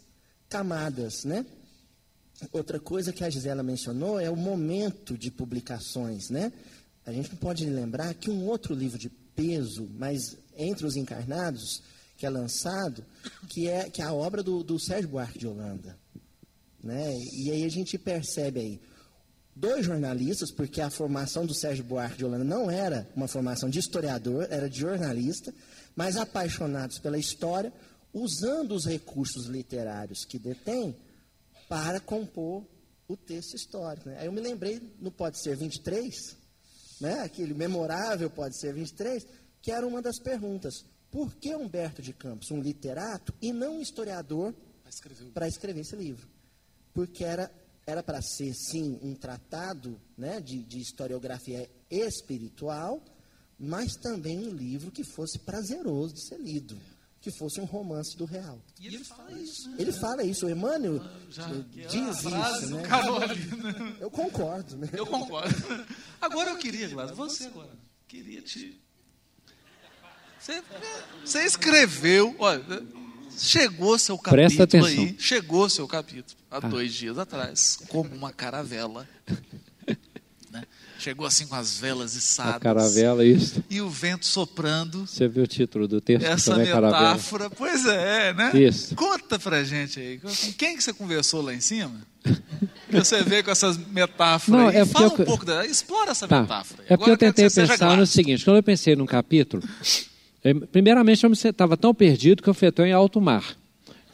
camadas, né? Outra coisa que a Gisela mencionou é o momento de publicações, né? A gente não pode lembrar que um outro livro de peso, mas entre os encarnados, que é lançado, que é, que é a obra do, do Sérgio Buarque de Holanda. Né? E aí a gente percebe aí dois jornalistas, porque a formação do Sérgio Buarque de Holanda não era uma formação de historiador, era de jornalista, mas apaixonados pela história, usando os recursos literários que detém para compor o texto histórico. Né? Aí eu me lembrei no Pode Ser 23, né? aquele memorável Pode Ser 23, que era uma das perguntas. Por que Humberto de Campos, um literato e não um historiador, para escrever esse livro? Porque era era para ser, sim, um tratado né, de, de historiografia espiritual, mas também um livro que fosse prazeroso de ser lido que fosse um romance do real. E ele fala isso. Né? Ele fala isso, o Emmanuel Já, diz isso, né? né? Eu concordo, né? Eu concordo. Agora eu queria, Gládio, você agora, queria te... Você, você escreveu, olha, chegou seu Presta capítulo atenção. aí, chegou seu capítulo, há Ah. dois dias atrás, como uma caravela. <laughs> né? Chegou assim com as velas A içadas. caravela, isso. E o vento soprando. Você viu o título do texto Essa caravela? metáfora, pois é, né? Isso. Conta pra gente aí. Com quem que você conversou lá em cima? Que você vê com essas metáforas Não, aí. é Fala eu- um pouco dela. Explora essa Tá. metáfora. aí. É porque Agora eu que tentei seja pensar no seguinte: quando eu pensei num capítulo, primeiramente eu estava tão perdido que eu fui em alto mar.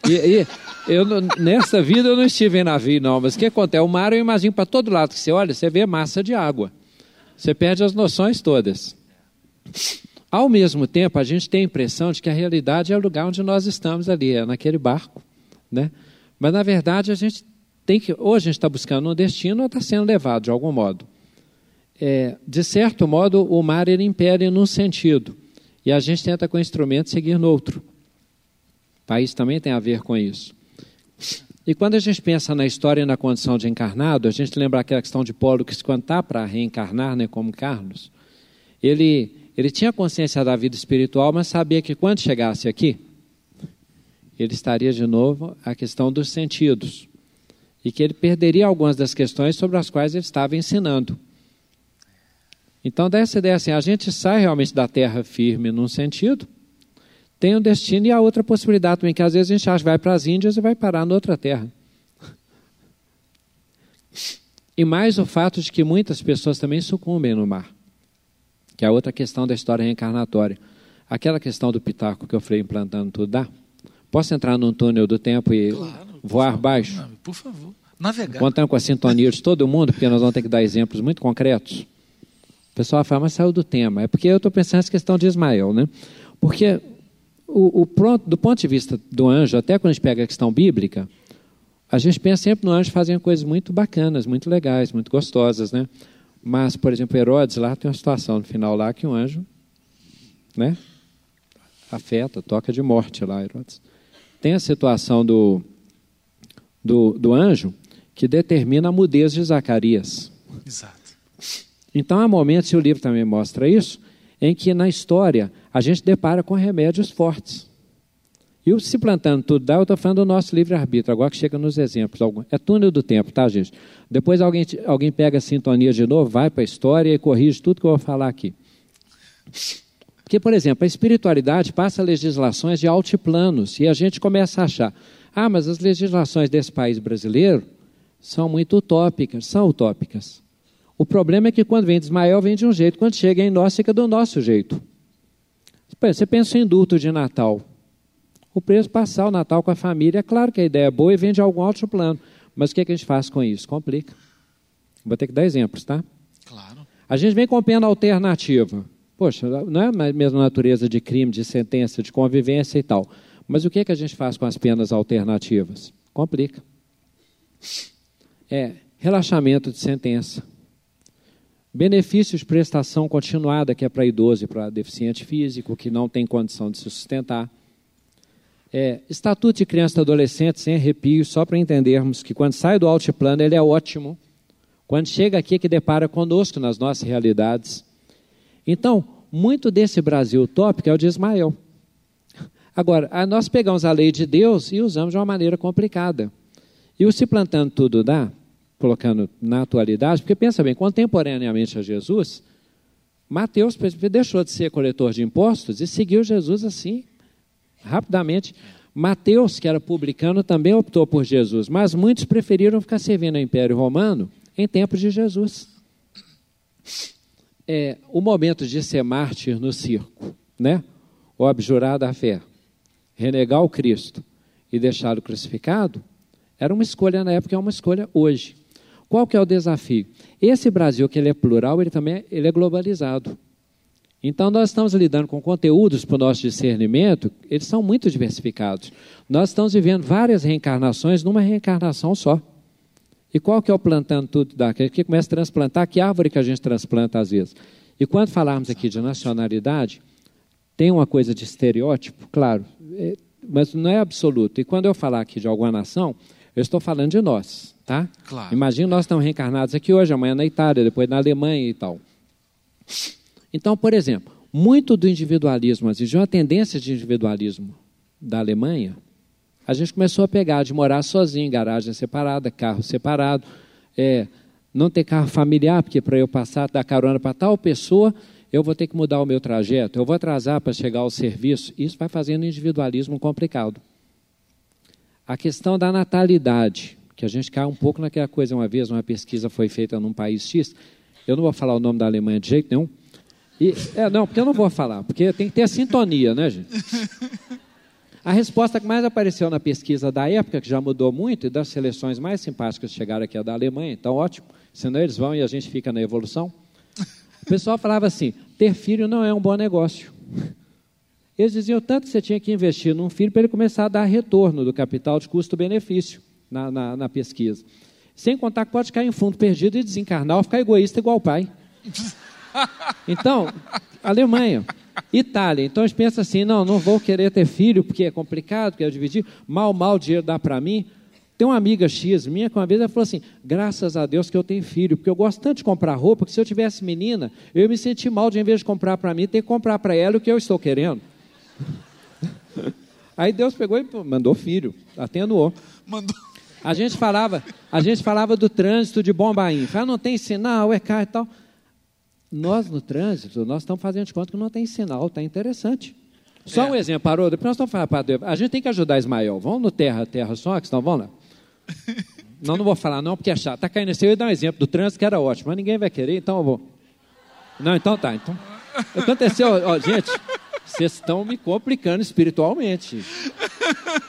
E, e eu, nessa vida eu não estive em navio, não, mas o que acontece? O mar eu imagino para todo lado que você olha, você vê massa de água. Você perde as noções todas. Ao mesmo tempo, a gente tem a impressão de que a realidade é o lugar onde nós estamos ali, é naquele barco. Né? Mas, na verdade, a gente tem que. Ou a gente está buscando um destino ou está sendo levado de algum modo. É, de certo modo, o mar ele impere num sentido. E a gente tenta, com o instrumento, seguir no outro. País também tem a ver com isso. E quando a gente pensa na história e na condição de encarnado, a gente lembra aquela questão de Paulo que se está para reencarnar, né, como Carlos, ele, ele tinha consciência da vida espiritual, mas sabia que quando chegasse aqui, ele estaria de novo a questão dos sentidos. E que ele perderia algumas das questões sobre as quais ele estava ensinando. Então, dá essa ideia assim: a gente sai realmente da terra firme num sentido, tem um destino e a outra possibilidade também, que às vezes a gente acha que vai para as Índias e vai parar noutra terra. E mais o fato de que muitas pessoas também sucumbem no mar, que é a outra questão da história reencarnatória. Aquela questão do pitaco que eu falei implantando tudo dá? Posso entrar num túnel do tempo e voar baixo? Não, por favor. Navegar. Contando com a sintonia de todo mundo, porque nós vamos ter que dar exemplos muito concretos. O pessoal fala, mas saiu do tema. É porque eu estou pensando nessa questão de Ismael, né? Porque o, o do ponto de vista do anjo, até quando a gente pega a questão bíblica, a gente pensa sempre no anjo fazendo coisas muito bacanas, muito legais, muito gostosas, né? Mas, por exemplo, Herodes lá tem uma situação no final lá que o anjo, né? Afeta, toca de morte lá, Herodes. Tem a situação do, do, do anjo que determina a mudez de Zacarias. Exato. Então há momentos, e o livro também mostra isso, em que na história a gente depara com remédios fortes. E o Se Plantando Tudo Dá, eu estou falando do nosso livre-arbítrio, agora que chega nos exemplos. É túnel do tempo, tá, gente? Depois alguém, alguém pega a sintonia de novo, vai para a história e corrige tudo que eu vou falar aqui. Porque, por exemplo, a espiritualidade passa legislações de altiplanos e a gente começa a achar, ah, mas as legislações desse país brasileiro são muito utópicas. São utópicas. O problema é que quando vem de Ismael, vem de um jeito, quando chega em nós, fica do nosso jeito. Você pensa em indulto de Natal. O preço passar o Natal com a família, é claro que a ideia é boa e vem de algum outro plano. Mas o que, é que a gente faz com isso? Complica. Vou ter que dar exemplos, tá? Claro. A gente vem com pena alternativa. Poxa, não é a mesma natureza de crime, de sentença, de convivência e tal. Mas o que, é que a gente faz com as penas alternativas? Complica. É relaxamento de sentença. Benefícios prestação continuada, que é para idoso e para deficiente físico, que não tem condição de se sustentar. É, estatuto de criança e adolescente sem arrepio, só para entendermos que quando sai do altiplano ele é ótimo. Quando chega aqui é que depara conosco nas nossas realidades. Então, muito desse Brasil utópico é o de Ismael. Agora, nós pegamos a lei de Deus e usamos de uma maneira complicada. E o se plantando tudo dá, colocando na atualidade, porque pensa bem, contemporaneamente a Jesus, Mateus deixou de ser coletor de impostos e seguiu Jesus assim, rapidamente. Mateus, que era publicano, também optou por Jesus, mas muitos preferiram ficar servindo ao Império Romano em tempos de Jesus. É, o momento de ser mártir no circo, né? ou abjurar da fé, renegar o Cristo e deixá-lo crucificado, era uma escolha na época, é uma escolha hoje. Qual que é o desafio? Esse Brasil, que ele é plural, ele também ele é globalizado. Então, nós estamos lidando com conteúdos para o nosso discernimento, eles são muito diversificados. Nós estamos vivendo várias reencarnações numa reencarnação só. E qual que é o plantando tudo daquele que começa a transplantar? Que árvore que a gente transplanta às vezes? E quando falarmos aqui de nacionalidade, tem uma coisa de estereótipo, claro, é, mas não é absoluto. E quando eu falar aqui de alguma nação, eu estou falando de nós, tá? Claro. Imagina nós estamos reencarnados aqui hoje, amanhã na Itália, depois na Alemanha e tal. Então, por exemplo, muito do individualismo, de uma tendência de individualismo da Alemanha, a gente começou a pegar de morar sozinho, garagem separada, carro separado, é, não ter carro familiar, porque para eu passar, dar carona para tal pessoa, eu vou ter que mudar o meu trajeto, eu vou atrasar para chegar ao serviço. Isso vai fazendo o individualismo complicado. A questão da natalidade, que a gente cai um pouco naquela coisa, uma vez uma pesquisa foi feita num país X, eu não vou falar o nome da Alemanha de jeito nenhum, e, é, não, porque eu não vou falar, porque tem que ter a sintonia, né, gente? <laughs> A resposta que mais apareceu na pesquisa da época, que já mudou muito, e das seleções mais simpáticas que chegaram aqui é da Alemanha, então ótimo, senão eles vão e a gente fica na evolução. O pessoal falava assim: ter filho não é um bom negócio. Eles diziam tanto que você tinha que investir num filho para ele começar a dar retorno do capital de custo-benefício na, na, na, pesquisa. Sem contar que pode cair em fundo perdido e desencarnar ou ficar egoísta igual o pai. <laughs> Então, Alemanha, Itália. Então a gente pensa assim: não, não vou querer ter filho porque é complicado, quero dividir. Mal, mal o dinheiro dá para mim. Tem uma amiga X minha que uma vez ela falou assim: graças a Deus que eu tenho filho, porque eu gosto tanto de comprar roupa que se eu tivesse menina, eu ia me sentir mal de, em vez de comprar para mim, ter que comprar para ela o que eu estou querendo. Aí Deus pegou e mandou filho, atenuou. Mandou. A gente falava, a gente falava do trânsito de Bombaim. Fala, não tem sinal, é carro e tal. Nós no trânsito, nós estamos fazendo de conta que não tem sinal, está interessante. Só é. um exemplo, parou, depois nós estamos falando, a gente tem que ajudar Ismael. Vamos no Terra, Terra só, que estão vamos lá. <laughs> Não, não vou falar não, porque é chato. Está caindo assim, eu ia dar um exemplo do trânsito que era ótimo, mas ninguém vai querer, então eu vou. Não, então tá. Então, aconteceu, ó, gente, vocês estão me complicando espiritualmente.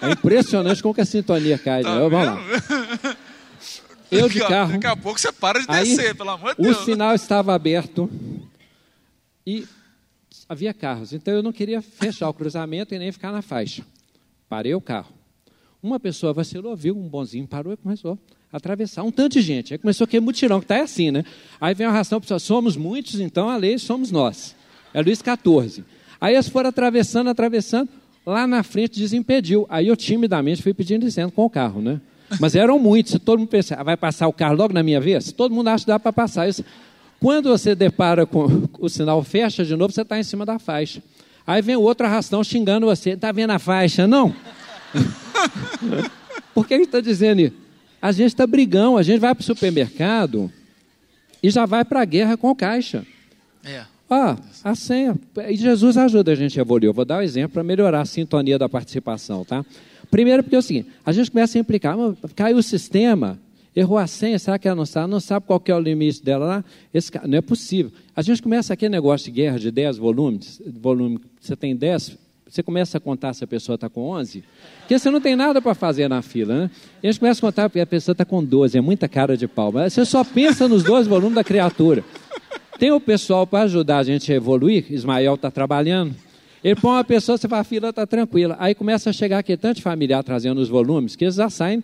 É impressionante como que a sintonia cai. Tá né? Vamos lá. Eu de carro. Daqui a pouco você para de aí, descer, pelo amor de o Deus. O sinal estava aberto e havia carros. Então eu não queria fechar o cruzamento e nem ficar na faixa. Parei o carro. Uma pessoa vacilou, viu um bonzinho, parou e começou a atravessar. Um tanto de gente. Aí começou aquele mutirão, que está assim, né? Aí vem a ração, pessoal, somos muitos, então a lei somos nós. É Luís XIV. Aí eles foram atravessando, atravessando, lá na frente desimpediu. Aí eu timidamente fui pedindo licença com o carro, né? Mas eram muitos, todo mundo pensa, ah, vai passar o carro logo na minha vez? Todo mundo acha que dá para passar. Isso. Quando você depara com o sinal fecha de novo, você está em cima da faixa. Aí vem o outro arrastão xingando você, está vendo a faixa? Não. <laughs> Por que ele está dizendo isso? A gente está brigão, a gente vai para o supermercado e já vai para a guerra com o caixa. É. Ah, a senha. E Jesus ajuda a gente a evoluir. Eu vou dar um exemplo para melhorar a sintonia da participação, tá? Primeiro, porque é o seguinte: a gente começa a implicar, caiu o sistema, errou a senha, será que ela não sabe? Não sabe qual é o limite dela lá? Esse, não é possível. A gente começa aquele negócio de guerra de 10 volumes, volume, você tem 10, você começa a contar se a pessoa está com 11, porque você não tem nada para fazer na fila, né? E a gente começa a contar porque a pessoa está com 12, é muita cara de pau. Mas você só pensa nos 12 volumes da criatura. Tem o pessoal para ajudar a gente a evoluir, Ismael está trabalhando. Ele põe uma pessoa, você fala, a fila está tranquila. Aí começa a chegar aqui tanto familiar trazendo os volumes, que eles já saem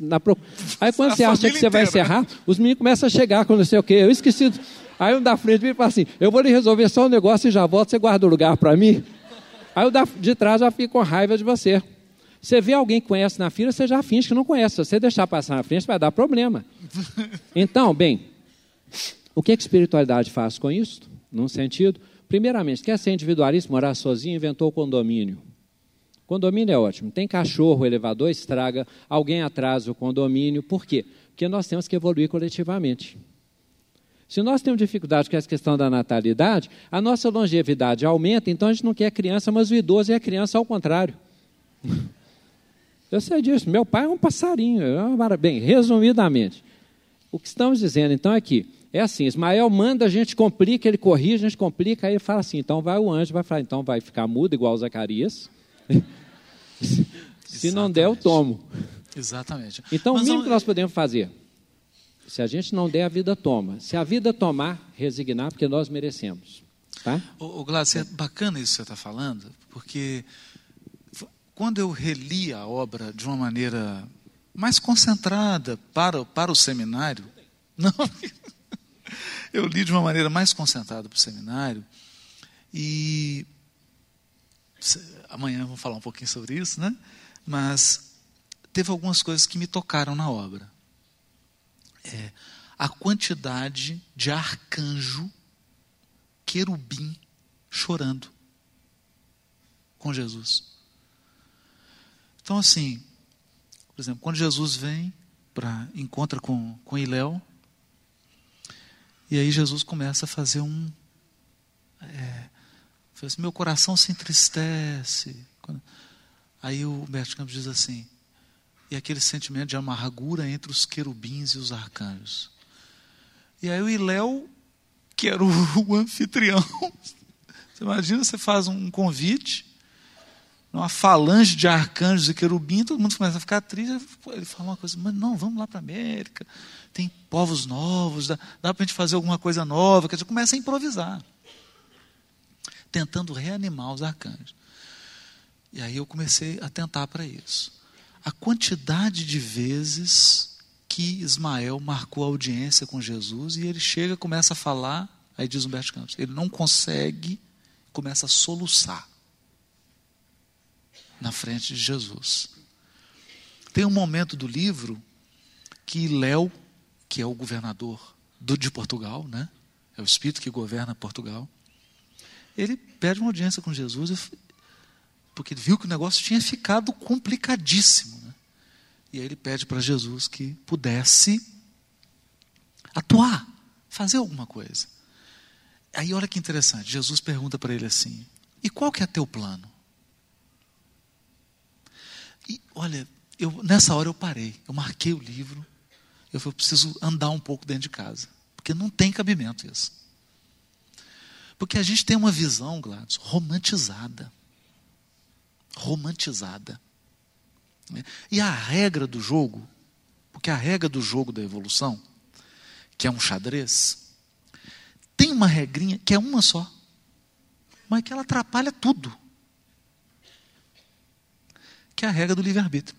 na procura. Aí quando a você acha que você vai encerrar, os meninos começam a chegar com não sei o quê. Eu esqueci. Aí um da frente vem e fala assim: eu vou lhe resolver só um negócio e já volto, você guarda o lugar para mim. Aí o da, de trás já fica com raiva de você. Você vê alguém que conhece na fila, você já finge que não conhece. Se você deixar passar na frente, vai dar problema. Então, bem, o que a espiritualidade faz com isso? Num sentido, primeiramente, quer ser individualista, morar sozinho, inventou o condomínio. Condomínio é ótimo. Tem cachorro, elevador estraga, alguém atrasa o condomínio. Por quê? Porque nós temos que evoluir coletivamente. Se nós temos dificuldade com essa questão da natalidade, a nossa longevidade aumenta, então a gente não quer criança, mas o idoso é a criança ao contrário. <laughs> Eu sei disso. Meu pai é um passarinho. É bem, resumidamente, o que estamos dizendo então é que é assim: Ismael manda, a gente complica, ele corrige, a gente complica, aí ele fala assim: então vai o anjo, vai falar, então vai ficar mudo igual Zacarias. <laughs> Se não der, eu tomo. Exatamente. Então, Mas o mínimo não... que nós podemos fazer se a gente não der, a vida toma. Se a vida tomar, resignar, porque nós merecemos. Tá? Ô Glaucio, é bacana isso que você está falando, porque quando eu reli a obra de uma maneira mais concentrada para, para o seminário, <laughs> não, eu li de uma maneira mais concentrada para o seminário, e amanhã vamos falar um pouquinho sobre isso, né? Mas teve algumas coisas que me tocaram na obra. É, a quantidade de arcanjo querubim chorando com Jesus. Então, assim, por exemplo, quando Jesus vem para encontra com, com Iléu, e aí Jesus começa a fazer um. É, assim, meu coração se entristece. Aí o Humberto Campos diz assim, e aquele sentimento de amargura entre os querubins e os arcanjos. E aí o Iléu, que era o <laughs> anfitrião, <laughs> você imagina, você faz um convite, uma falange de arcanjos e querubins, todo mundo começa a ficar triste. Ele fala uma coisa, mas não, vamos lá para a América, tem povos novos, dá, dá para a gente fazer alguma coisa nova, quer dizer, começa a improvisar, tentando reanimar os arcanjos. E aí eu comecei a tentar para isso. A quantidade de vezes que Ismael marcou audiência com Jesus e ele chega, começa a falar, aí diz Humberto Campos, ele não consegue, começa a soluçar na frente de Jesus. Tem um momento do livro que Léo, que é o governador do, de Portugal, né? é o espírito que governa Portugal, ele pede uma audiência com Jesus, porque ele viu que o negócio tinha ficado complicadíssimo. Né? E aí ele pede para Jesus que pudesse atuar, fazer alguma coisa. Aí olha que interessante, Jesus pergunta para ele assim: "E qual que é teu plano?" E olha, eu nessa hora eu parei, eu marquei o livro, eu falei, eu preciso andar um pouco dentro de casa, porque não tem cabimento isso. Porque a gente tem uma visão, Gladys, romantizada. Romantizada. E a regra do jogo, porque a regra do jogo da evolução, que é um xadrez, tem uma regrinha que é uma só, mas que ela atrapalha tudo. Que é a regra do livre-arbítrio.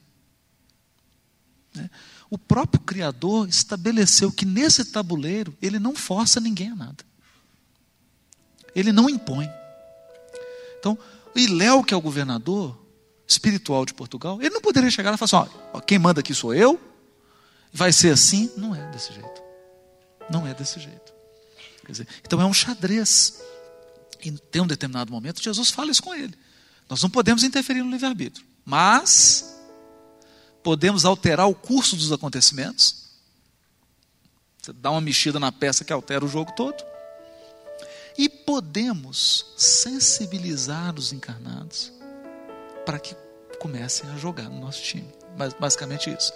né? O próprio Criador estabeleceu que nesse tabuleiro ele não força ninguém a nada. Ele não impõe. Então, o Iléu, que é o governador espiritual de Portugal, ele não poderia chegar lá e falar assim: ó, quem manda aqui sou eu, vai ser assim. Não é desse jeito. Não é desse jeito. Dizer, então é um xadrez. E tem um determinado momento, Jesus fala isso com ele. Nós não podemos interferir no livre-arbítrio, mas podemos alterar o curso dos acontecimentos. Você dá uma mexida na peça que altera o jogo todo. E podemos sensibilizar os encarnados para que comecem a jogar no nosso time. Basicamente isso.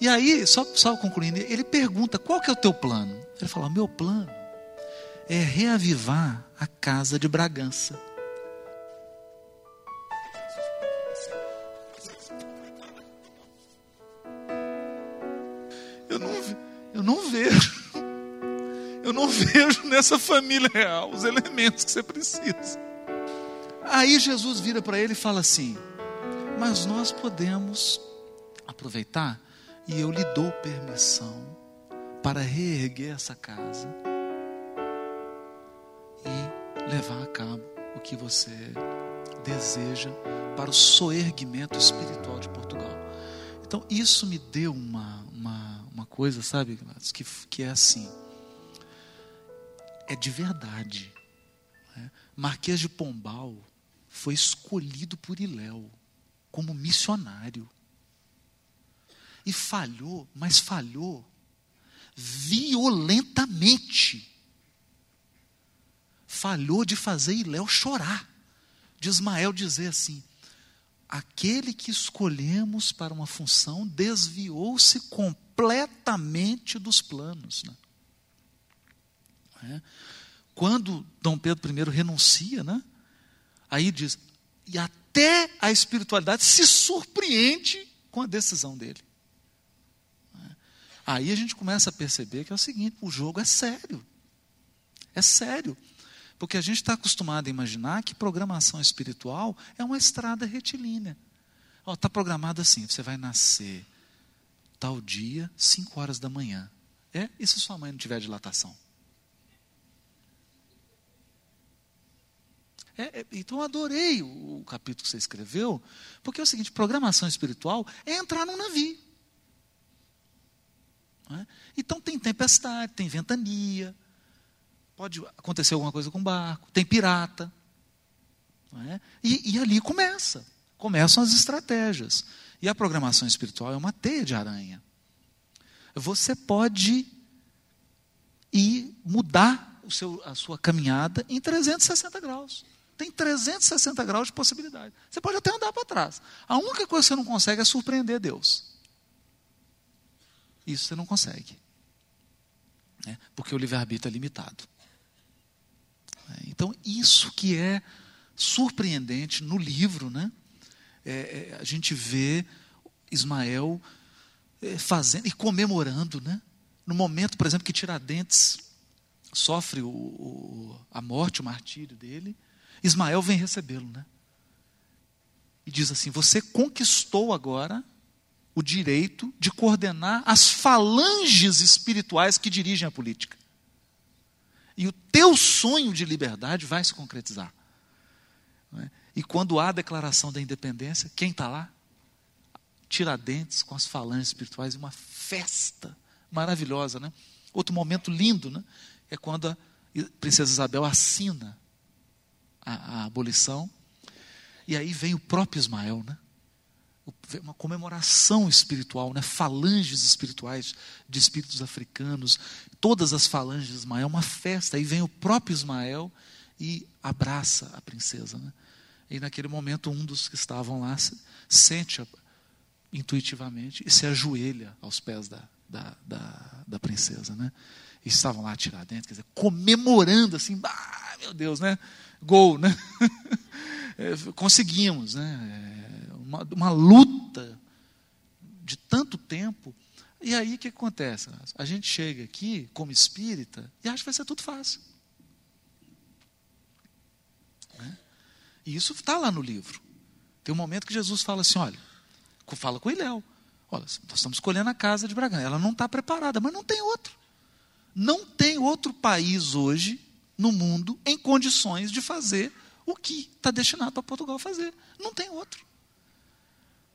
E aí, só, só concluindo, ele pergunta: qual que é o teu plano? Ele fala: meu plano é reavivar a casa de Bragança. Eu não vejo. Eu não vejo nessa família real os elementos que você precisa. Aí Jesus vira para ele e fala assim: Mas nós podemos aproveitar e eu lhe dou permissão para reerguer essa casa e levar a cabo o que você deseja para o soerguimento espiritual de Portugal. Então, isso me deu uma, uma, uma coisa, sabe, que, que é assim: é de verdade. né? Marquês de Pombal foi escolhido por Iléu como missionário. E falhou, mas falhou violentamente. Falhou de fazer Iléu chorar. De Ismael dizer assim: aquele que escolhemos para uma função desviou-se completamente dos planos. Né? É. Quando Dom Pedro I renuncia, né? aí diz, e até a espiritualidade se surpreende com a decisão dele. É. Aí a gente começa a perceber que é o seguinte: o jogo é sério. É sério. Porque a gente está acostumado a imaginar que programação espiritual é uma estrada retilínea. Está programado assim: você vai nascer tal dia, 5 horas da manhã. É? E se sua mãe não tiver dilatação? É, é, então eu adorei o, o, capítulo que você escreveu, porque é o seguinte: programação espiritual é entrar num navio. É? Então tem tempestade, tem ventania, pode acontecer alguma coisa com o barco, tem pirata. É? E, e ali começa, começam as estratégias. E a programação espiritual é uma teia de aranha. Você pode ir mudar o seu, a sua caminhada em 360 graus. Tem 360 graus de possibilidade. Você pode até andar para trás. A única coisa que você não consegue é surpreender Deus. Isso você não consegue. Né? Porque o livre-arbítrio é limitado. É, então, isso que é surpreendente no livro, né? É, é, a gente vê Ismael é, fazendo e comemorando, né? No momento, por exemplo, que Tiradentes sofre o, o, a morte, o martírio dele, Ismael vem recebê-lo, né? E diz assim: Você conquistou agora o direito de coordenar as falanges espirituais que dirigem a política. E o teu sonho de liberdade vai se concretizar. É? E quando há a declaração da independência, quem está lá? Tiradentes com as falanges espirituais, uma festa maravilhosa, né? Outro momento lindo, né? É quando a princesa Isabel assina a, a abolição. E aí vem o próprio Ismael, né? Uma comemoração espiritual, né? falanges espirituais de espíritos africanos, todas as falanges de Ismael, uma festa. Aí vem o próprio Ismael e abraça a princesa. Né? E naquele momento, um dos que estavam lá sente intuitivamente e se ajoelha aos pés da, da, da, da princesa. Né? E estavam lá Tiradentes, quer dizer, comemorando assim, ah, meu Deus, né? Gol, né? <laughs> É, conseguimos, né? Uma, uma luta de tanto tempo. E aí o que acontece? A gente chega aqui como espírita e acha que vai ser tudo fácil. Né? E isso está lá no livro. Tem um momento que Jesus fala assim: olha, fala com Iléu. Olha, nós estamos escolhendo a casa de Bragança. Ela não está preparada, mas não tem outro. Não tem outro país hoje no mundo em condições de fazer o que está destinado para Portugal fazer. Não tem outro.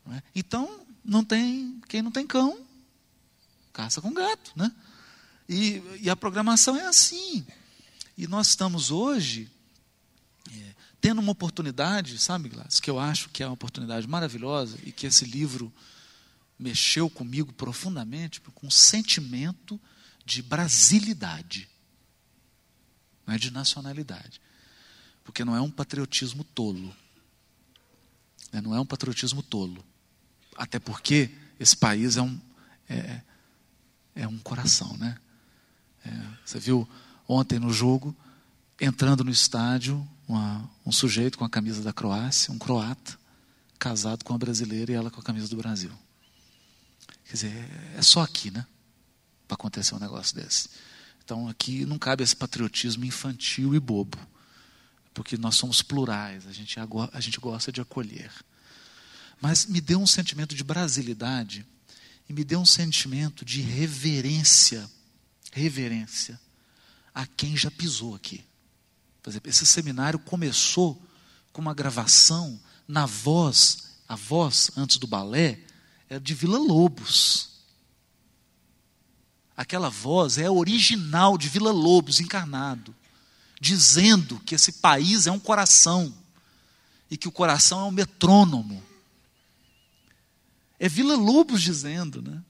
Não é? Então, não tem quem não tem cão, caça com gato. Né? E, e a programação é assim. E nós estamos hoje é, tendo uma oportunidade, sabe, Glass, que eu acho que é uma oportunidade maravilhosa e que esse livro mexeu comigo profundamente, com um sentimento de brasilidade, não é de nacionalidade. Porque não é um patriotismo tolo. Né? Não é um patriotismo tolo. Até porque esse país é um, é, é um coração. Né? É, você viu ontem no jogo, entrando no estádio, uma, um sujeito com a camisa da Croácia, um croata, casado com uma brasileira e ela com a camisa do Brasil. Quer dizer, é só aqui, né? para acontecer um negócio desse. Então aqui não cabe esse patriotismo infantil e bobo, porque nós somos plurais, a gente, a gente gosta de acolher. Mas me deu um sentimento de brasilidade e me deu um sentimento de reverência, reverência a quem já pisou aqui. Por exemplo, esse seminário começou com uma gravação na voz, a voz antes do balé era de Vila Lobos. Aquela voz é original de Vila Lobos encarnado, dizendo que esse país é um coração e que o coração é um metrônomo. É Vila Lobos dizendo, né?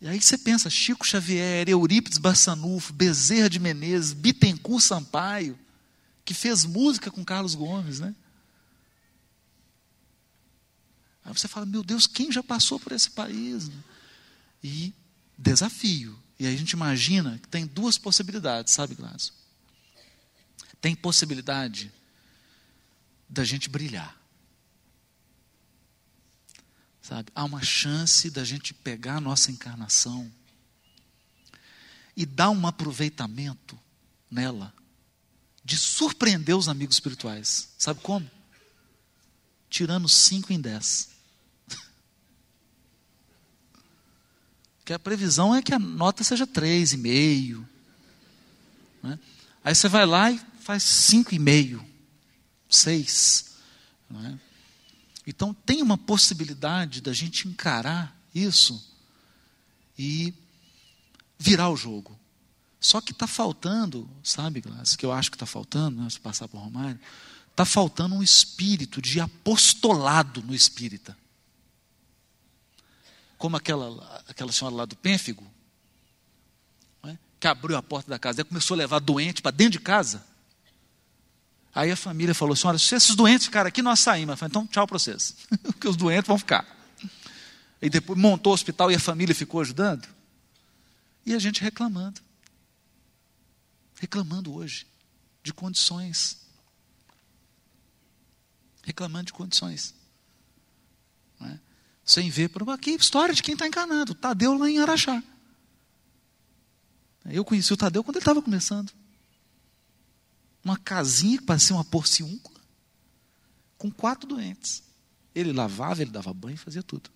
E aí você pensa, Chico Xavier, Eurípides Barçanufo, Bezerra de Menezes, Bittencourt Sampaio, que fez música com Carlos Gomes, né? Aí você fala, meu Deus, quem já passou por esse país? E desafio. E aí a gente imagina que tem duas possibilidades, sabe, Gladys? Tem possibilidade da gente brilhar. Sabe? Há uma chance da gente pegar a nossa encarnação e dar um aproveitamento nela de surpreender os amigos espirituais. Sabe como? Tirando 5 em 10. Porque <laughs> a previsão é que a nota seja 3,5. Né? Aí você vai lá e faz 5,5, 6. Né? Então tem uma possibilidade da gente encarar isso e virar o jogo. Só que está faltando, sabe, Glass, que eu acho que está faltando, né, se passar por Romário, está faltando um espírito de apostolado no espírita. Como aquela, aquela senhora lá do Pênfigo, né, que abriu a porta da casa e começou a levar doente para dentro de casa. Aí a família falou olha, se esses doentes ficarem aqui, nós saímos. Falei, então tchau para vocês, <laughs> porque os doentes vão ficar. E depois montou o hospital e a família ficou ajudando. E a gente reclamando reclamando hoje de condições. Reclamando de condições. É? Sem ver por aqui história de quem está encanado. Tadeu lá em Araxá. Eu conheci o Tadeu quando ele estava começando. Uma casinha que parecia uma porciúncula, com quatro doentes. Ele lavava, ele dava banho, fazia tudo.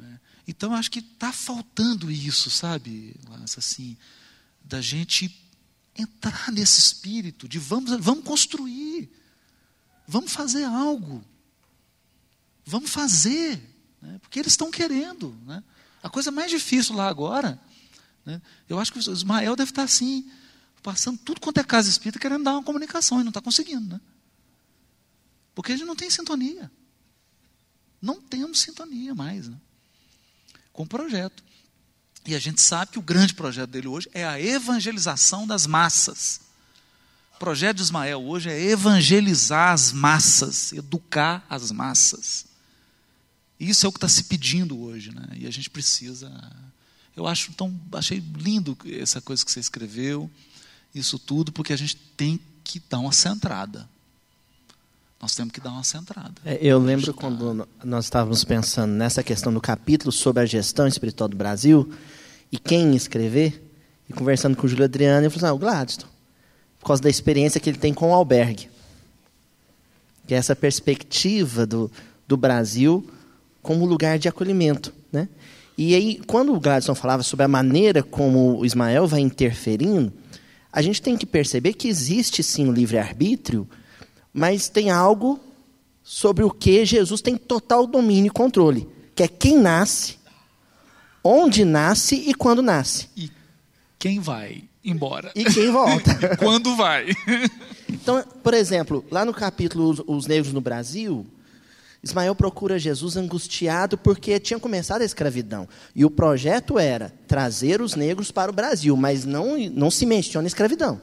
É? Então, acho que está faltando isso, sabe, assim, da gente entrar <laughs> nesse espírito de vamos, vamos construir, vamos fazer algo, vamos fazer, né? porque eles estão querendo. Né? A coisa mais difícil lá agora, né? eu acho que o Ismael deve estar assim, passando tudo quanto é casa espírita, querendo dar uma comunicação e não está conseguindo. Né? Porque ele não tem sintonia. Não temos sintonia mais né? com o projeto. E a gente sabe que o grande projeto dele hoje é a evangelização das massas. O projeto de Ismael hoje é evangelizar as massas, educar as massas. Isso é o que está se pedindo hoje, né? E a gente precisa. Eu acho tão, achei lindo essa coisa que você escreveu, isso tudo, porque a gente tem que dar uma centrada. Nós temos que dar uma centrada. É, eu lembro quando nós estávamos pensando nessa questão do capítulo sobre a gestão espiritual do Brasil, e quem escrever, e conversando com o Júlio Adriano, eu falei assim, ah, o Gladstone, por causa da experiência que ele tem com o albergue. Que é essa perspectiva do, do Brasil como lugar de acolhimento. Né? E aí, quando o Gladstone falava sobre a maneira como o Ismael vai interferindo, a gente tem que perceber que existe sim o livre-arbítrio, mas tem algo sobre o que Jesus tem total domínio e controle, que é quem nasce onde nasce e quando nasce. E quem vai embora. E quem volta. e <laughs> quando vai. então, por exemplo, lá no capítulo Os, Os Negros no Brasil, Ismael procura Jesus angustiado porque tinha começado a escravidão. E o projeto era trazer os negros para o Brasil, mas não, não se menciona escravidão.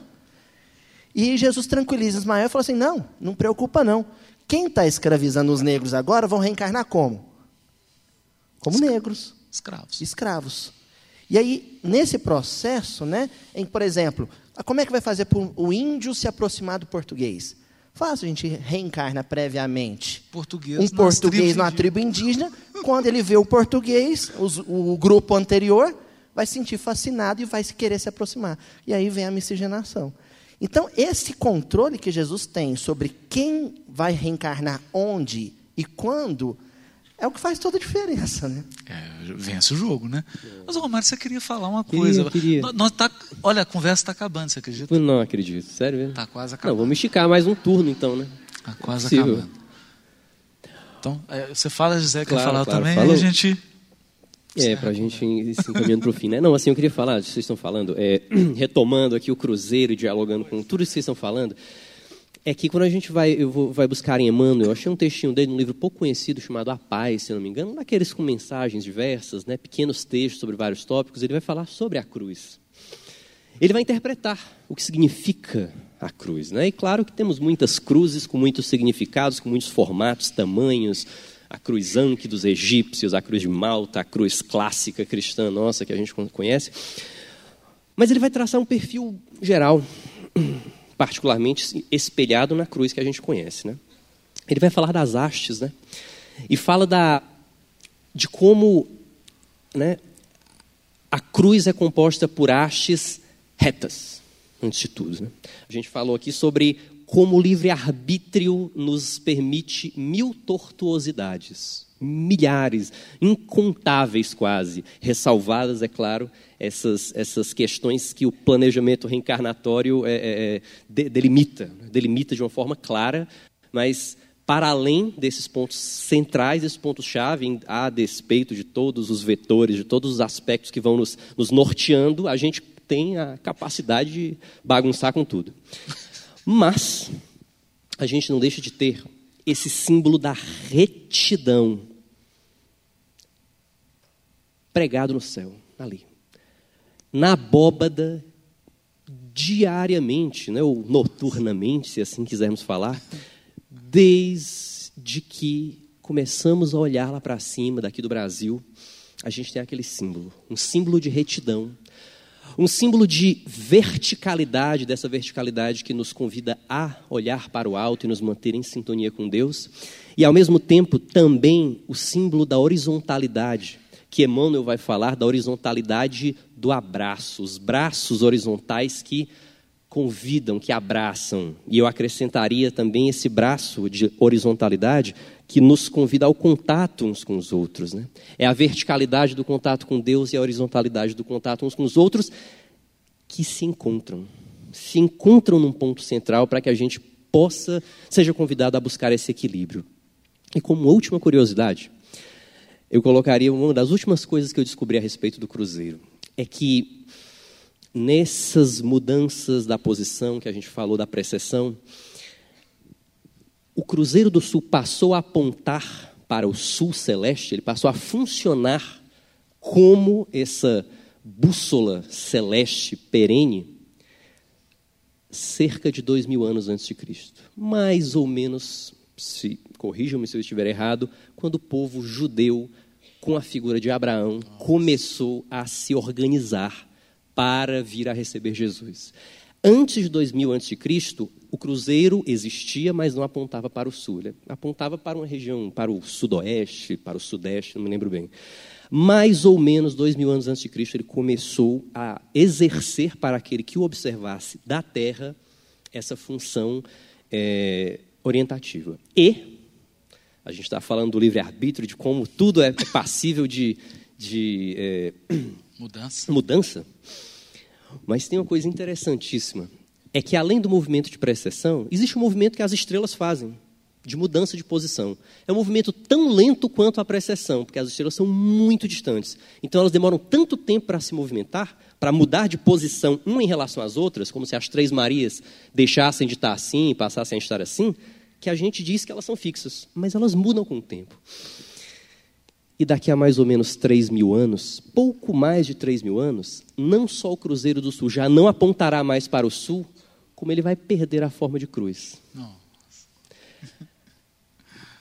E Jesus tranquiliza Ismael e fala assim: não, não preocupa não. Quem está escravizando os negros agora vão reencarnar como? Como negros. Escravos. Escravos. E aí, nesse processo, né, em, por exemplo, como é que vai fazer para o índio se aproximar do português? Fácil, a gente reencarna previamente português um português numa tribo indígena. Quando ele vê o português, os, o grupo anterior, vai se sentir fascinado e vai querer se aproximar. E aí vem a miscigenação. Então, esse controle que Jesus tem sobre quem vai reencarnar onde e quando é o que faz toda a diferença, né? É, vence o jogo, né? Mas, Romário, você queria falar uma coisa. Queria, queria. Nós, tá, olha, a conversa está acabando, você acredita? Não acredito, sério mesmo? Está quase acabando. Não, vamos esticar mais um turno, então, né? Está quase acabando. Então, é, você fala, José, quer falar claro, também, falou. e a gente... É, para a gente ir se encaminhando para o fim, né? Não, assim, eu queria falar, vocês estão falando, é, <clears throat> retomando aqui o Cruzeiro e dialogando com tudo isso que vocês estão falando, é que quando a gente vai, eu vou, vai buscar em Emmanuel, eu achei um textinho dele num livro pouco conhecido chamado A Paz, se não me engano, daqueles com mensagens diversas, né, pequenos textos sobre vários tópicos, ele vai falar sobre a cruz. Ele vai interpretar o que significa a cruz. Né? E claro que temos muitas cruzes com muitos significados, com muitos formatos, tamanhos, a cruz Anque dos egípcios, a cruz de Malta, a cruz clássica cristã nossa que a gente conhece. Mas ele vai traçar um perfil geral particularmente espelhado na cruz que a gente conhece. Né? Ele vai falar das hastes, né? e fala da, de como né, a cruz é composta por hastes retas. antes de tudo. Né? A gente falou aqui sobre como o livre-arbítrio nos permite mil tortuosidades, milhares, incontáveis quase, ressalvadas, é claro, essas, essas questões que o planejamento reencarnatório é, é, é de, delimita, delimita de uma forma clara, mas para além desses pontos centrais, esses pontos-chave, a despeito de todos os vetores, de todos os aspectos que vão nos, nos norteando, a gente tem a capacidade de bagunçar com tudo. Mas a gente não deixa de ter esse símbolo da retidão pregado no céu, ali. Na abóbada, diariamente, né, ou noturnamente, se assim quisermos falar, desde que começamos a olhar lá para cima, daqui do Brasil, a gente tem aquele símbolo, um símbolo de retidão, um símbolo de verticalidade, dessa verticalidade que nos convida a olhar para o alto e nos manter em sintonia com Deus, e ao mesmo tempo também o símbolo da horizontalidade, que Emmanuel vai falar da horizontalidade do abraço, os braços horizontais que convidam, que abraçam. E eu acrescentaria também esse braço de horizontalidade que nos convida ao contato uns com os outros. Né? É a verticalidade do contato com Deus e a horizontalidade do contato uns com os outros que se encontram. Se encontram num ponto central para que a gente possa, seja convidado a buscar esse equilíbrio. E como última curiosidade, eu colocaria uma das últimas coisas que eu descobri a respeito do Cruzeiro. É que nessas mudanças da posição que a gente falou da precessão, o Cruzeiro do Sul passou a apontar para o sul celeste, ele passou a funcionar como essa bússola celeste perene cerca de dois mil anos antes de Cristo. Mais ou menos, se corrijam-me se eu estiver errado, quando o povo judeu, com a figura de Abraão, começou a se organizar para vir a receber Jesus. Antes de 2000 a.C., o cruzeiro existia, mas não apontava para o sul. Ele apontava para uma região, para o sudoeste, para o sudeste, não me lembro bem. Mais ou menos dois mil anos antes de Cristo, ele começou a exercer para aquele que o observasse da terra essa função é, orientativa. E a gente está falando do livre-arbítrio, de como tudo é passível de, de é, mudança. mudança. Mas tem uma coisa interessantíssima. É que além do movimento de precessão, existe um movimento que as estrelas fazem, de mudança de posição. É um movimento tão lento quanto a precessão, porque as estrelas são muito distantes. Então elas demoram tanto tempo para se movimentar, para mudar de posição uma em relação às outras, como se as três Marias deixassem de estar assim e passassem a estar assim, que a gente diz que elas são fixas, mas elas mudam com o tempo. E daqui a mais ou menos 3 mil anos, pouco mais de 3 mil anos, não só o Cruzeiro do Sul já não apontará mais para o sul, como ele vai perder a forma de cruz.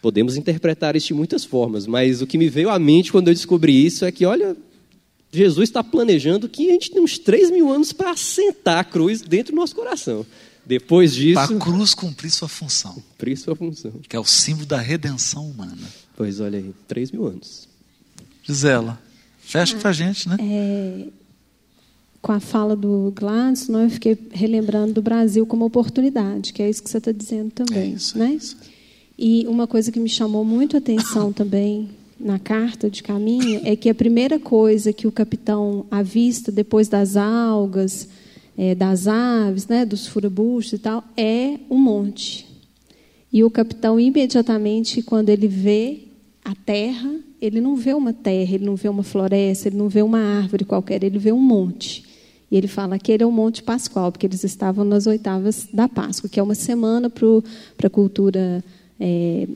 Podemos interpretar isso de muitas formas, mas o que me veio à mente quando eu descobri isso é que, olha, Jesus está planejando que a gente tem uns 3 mil anos para assentar a cruz dentro do nosso coração. Depois disso. Para a cruz cumprir sua função. Cumprir sua função. Que é o símbolo da redenção humana. Pois olha aí, 3 mil anos. Gisela, fecha ah, para a gente, né? É, com a fala do Gladson, eu fiquei relembrando do Brasil como oportunidade, que é isso que você está dizendo também. É isso, né? É isso. E uma coisa que me chamou muito a atenção <coughs> também na carta de caminho é que a primeira coisa que o capitão avista depois das algas, é, das aves, né, dos furabustos e tal, é o monte. E o capitão, imediatamente, quando ele vê a terra, ele não vê uma terra, ele não vê uma floresta, ele não vê uma árvore qualquer, ele vê um monte. E ele fala que ele é o Monte Pascoal, porque eles estavam nas oitavas da Páscoa, que é uma semana para a cultura é,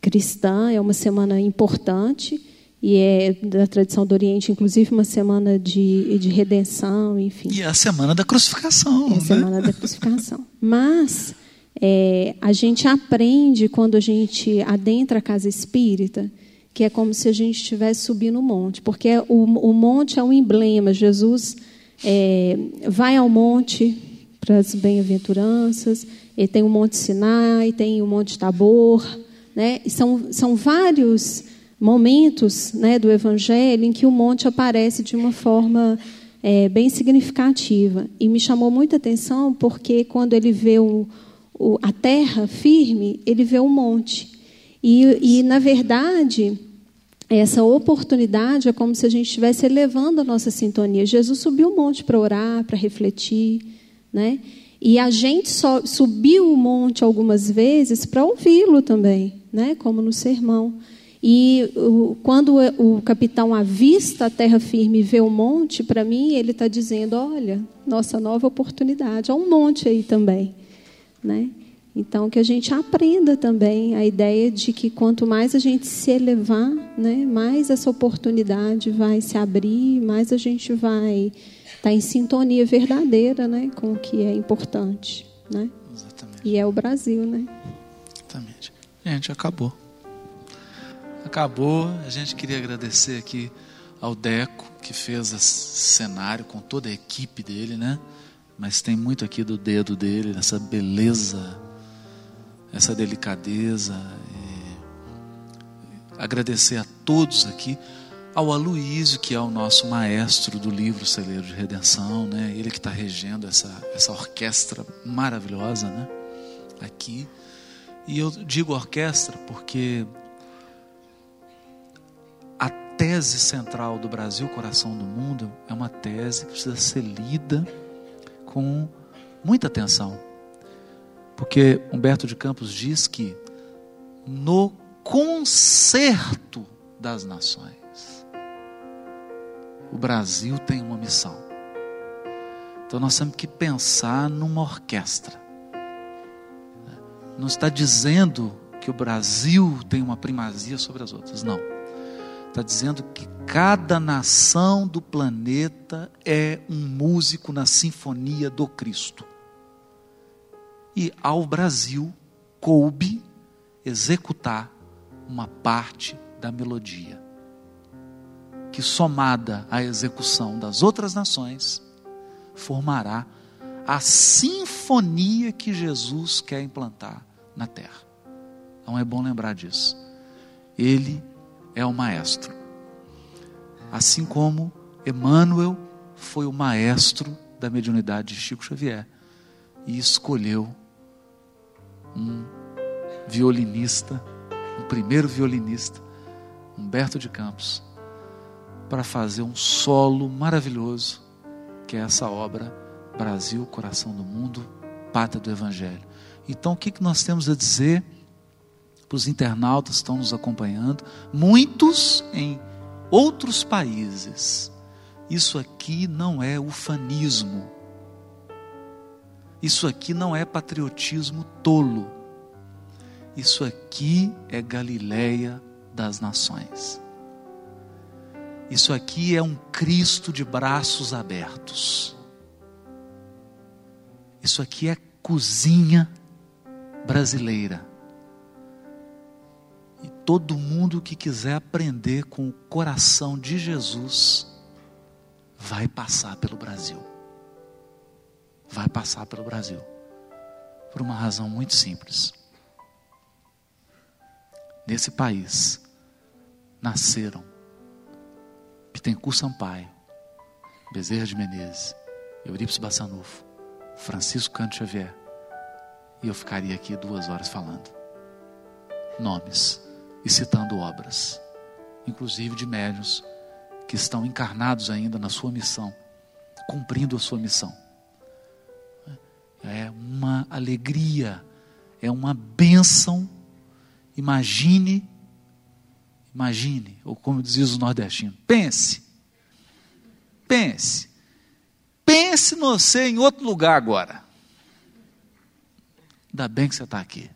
cristã, é uma semana importante e é da tradição do Oriente, inclusive uma semana de, de redenção, enfim. E é a semana da crucificação. É a né? semana da crucificação. <laughs> Mas é, a gente aprende quando a gente adentra a casa espírita que é como se a gente estivesse subindo o monte, porque o, o monte é um emblema. Jesus é, vai ao monte para as bem-aventuranças, e tem o Monte Sinai, tem o Monte Tabor, né? E são, são vários momentos né, do Evangelho em que o monte aparece de uma forma é, bem significativa. E me chamou muita atenção porque quando ele vê o, o, a terra firme, ele vê um monte. E, e, na verdade, essa oportunidade é como se a gente estivesse elevando a nossa sintonia. Jesus subiu o monte para orar, para refletir, né? E a gente só subiu o monte algumas vezes para ouvi-lo também, né? Como no sermão. E o, quando o capitão avista a terra firme e vê o monte, para mim ele está dizendo: olha, nossa nova oportunidade. Há um monte aí também, né? Então que a gente aprenda também a ideia de que quanto mais a gente se elevar, né, mais essa oportunidade vai se abrir, mais a gente vai estar tá em sintonia verdadeira, né, com o que é importante, né? Exatamente. E é o Brasil, né? Exatamente. Gente, acabou acabou. A gente queria agradecer aqui ao Deco, que fez esse cenário com toda a equipe dele, né? Mas tem muito aqui do dedo dele, essa beleza, essa delicadeza. agradecer a todos aqui, ao Aloísio, que é o nosso maestro do livro Celeiro de Redenção, né? Ele que está regendo essa, essa orquestra maravilhosa, né? Aqui. E eu digo orquestra porque tese central do Brasil, coração do mundo, é uma tese que precisa ser lida com muita atenção. Porque Humberto de Campos diz que no concerto das nações, o Brasil tem uma missão. Então nós temos que pensar numa orquestra. Não está dizendo que o Brasil tem uma primazia sobre as outras, não Está dizendo que cada nação do planeta é um músico na sinfonia do Cristo. E ao Brasil coube executar uma parte da melodia, que somada à execução das outras nações, formará a sinfonia que Jesus quer implantar na terra. Então é bom lembrar disso. Ele é o maestro. Assim como Emmanuel foi o maestro da mediunidade de Chico Xavier e escolheu um violinista, um primeiro violinista, Humberto de Campos, para fazer um solo maravilhoso, que é essa obra Brasil, Coração do Mundo, Pátria do Evangelho. Então, o que nós temos a dizer? Para os internautas que estão nos acompanhando, muitos em outros países. Isso aqui não é ufanismo. Isso aqui não é patriotismo tolo. Isso aqui é Galileia das nações. Isso aqui é um Cristo de braços abertos. Isso aqui é cozinha brasileira. Todo mundo que quiser aprender com o coração de Jesus vai passar pelo Brasil. Vai passar pelo Brasil. Por uma razão muito simples. Nesse país nasceram Pittencourt Sampaio, Bezerra de Menezes, Eurípides Bassanufo, Francisco Canto Xavier. E eu ficaria aqui duas horas falando. Nomes e citando obras, inclusive de médios que estão encarnados ainda na sua missão, cumprindo a sua missão. É uma alegria, é uma bênção. Imagine, imagine, ou como dizia os nordestinos, pense, pense, pense você em outro lugar agora. Ainda bem que você está aqui.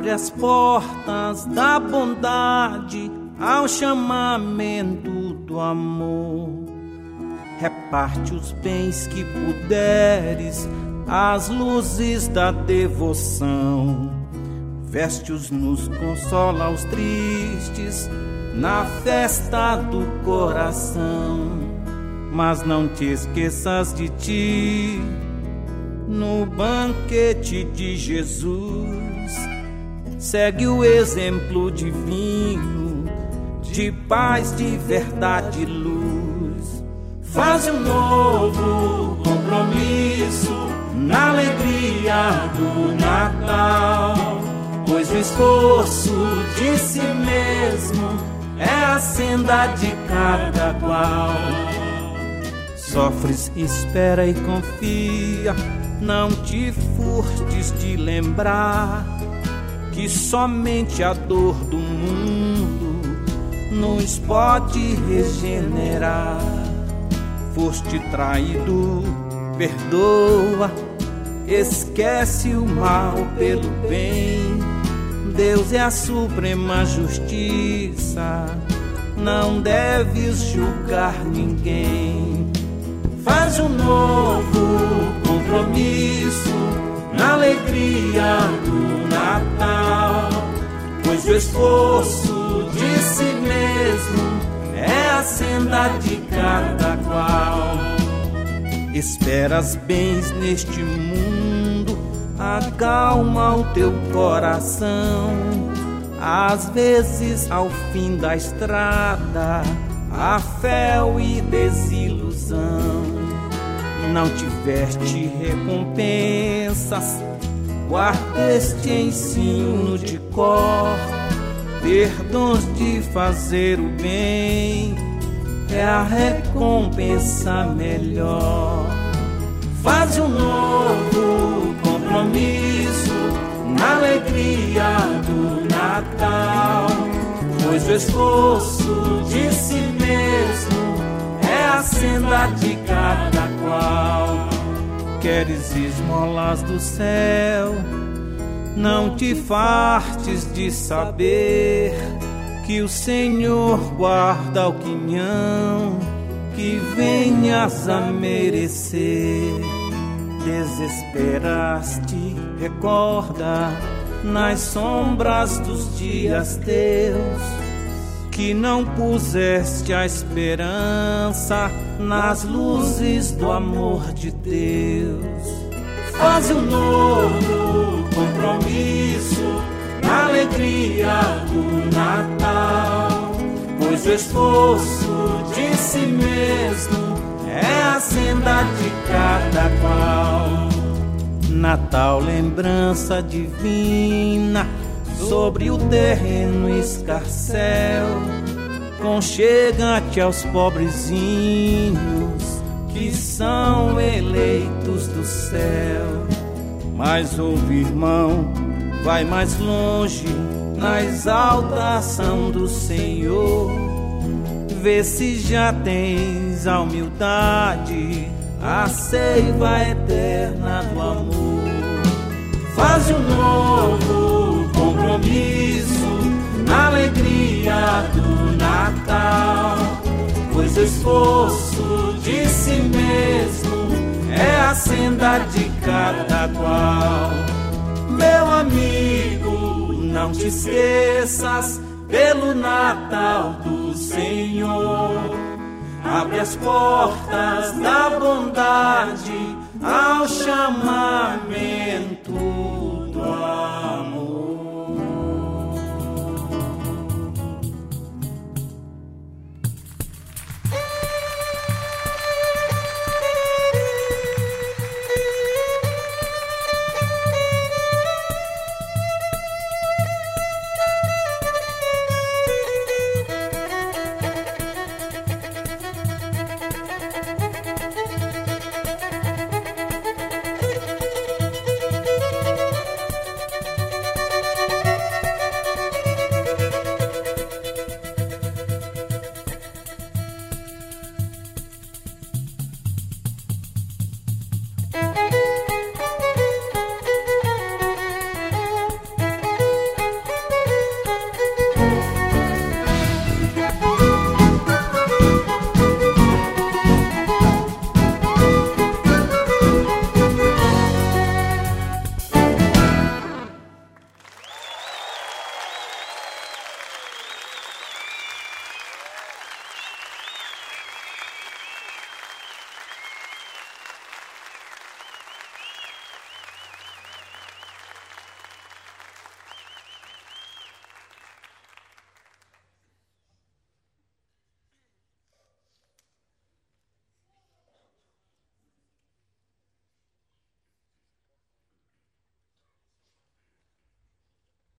Abre as portas da bondade ao chamamento do amor. Reparte os bens que puderes, as luzes da devoção. Veste-os nos consola os tristes na festa do coração. Mas não te esqueças de ti no banquete de Jesus. Segue o exemplo divino de paz, de verdade e luz. Faz um novo compromisso na alegria do Natal, pois o esforço de si mesmo é a senda de cada qual. Sofres, espera e confia não te furtes de lembrar que somente a dor do mundo nos pode regenerar. Foste traído, perdoa, esquece o mal pelo bem. Deus é a suprema justiça, não deves julgar ninguém. Faz um novo compromisso na alegria do Natal, pois o esforço de si mesmo é a senda de cada qual. Esperas bens neste mundo, acalma o teu coração. Às vezes, ao fim da estrada, a fé e desilusão não tiveste recompensas, guarda este ensino de cor, ter dons de fazer o bem é a recompensa melhor. Faz um novo compromisso na alegria do Natal, pois o esforço de si mesmo a senda de cada qual. Queres esmolas do céu, não te fartes de saber que o Senhor guarda o quinhão que venhas a merecer. Desesperaste, recorda nas sombras dos dias teus que não puseste a esperança nas luzes do amor de Deus. Faz um novo compromisso na alegria do Natal, pois o esforço de si mesmo é a senda de cada qual. Natal, lembrança divina sobre o terreno escarcel. Conchega-te aos pobrezinhos que são eleitos do céu. Mas ouve, irmão, vai mais longe na exaltação do Senhor. Vê se já tens a humildade, a seiva eterna do amor. Faz o novo alegria do Natal, pois o esforço de si mesmo é a senda de cada qual. Meu amigo, não te esqueças pelo Natal do Senhor. Abre as portas da bondade ao chamamento do amor.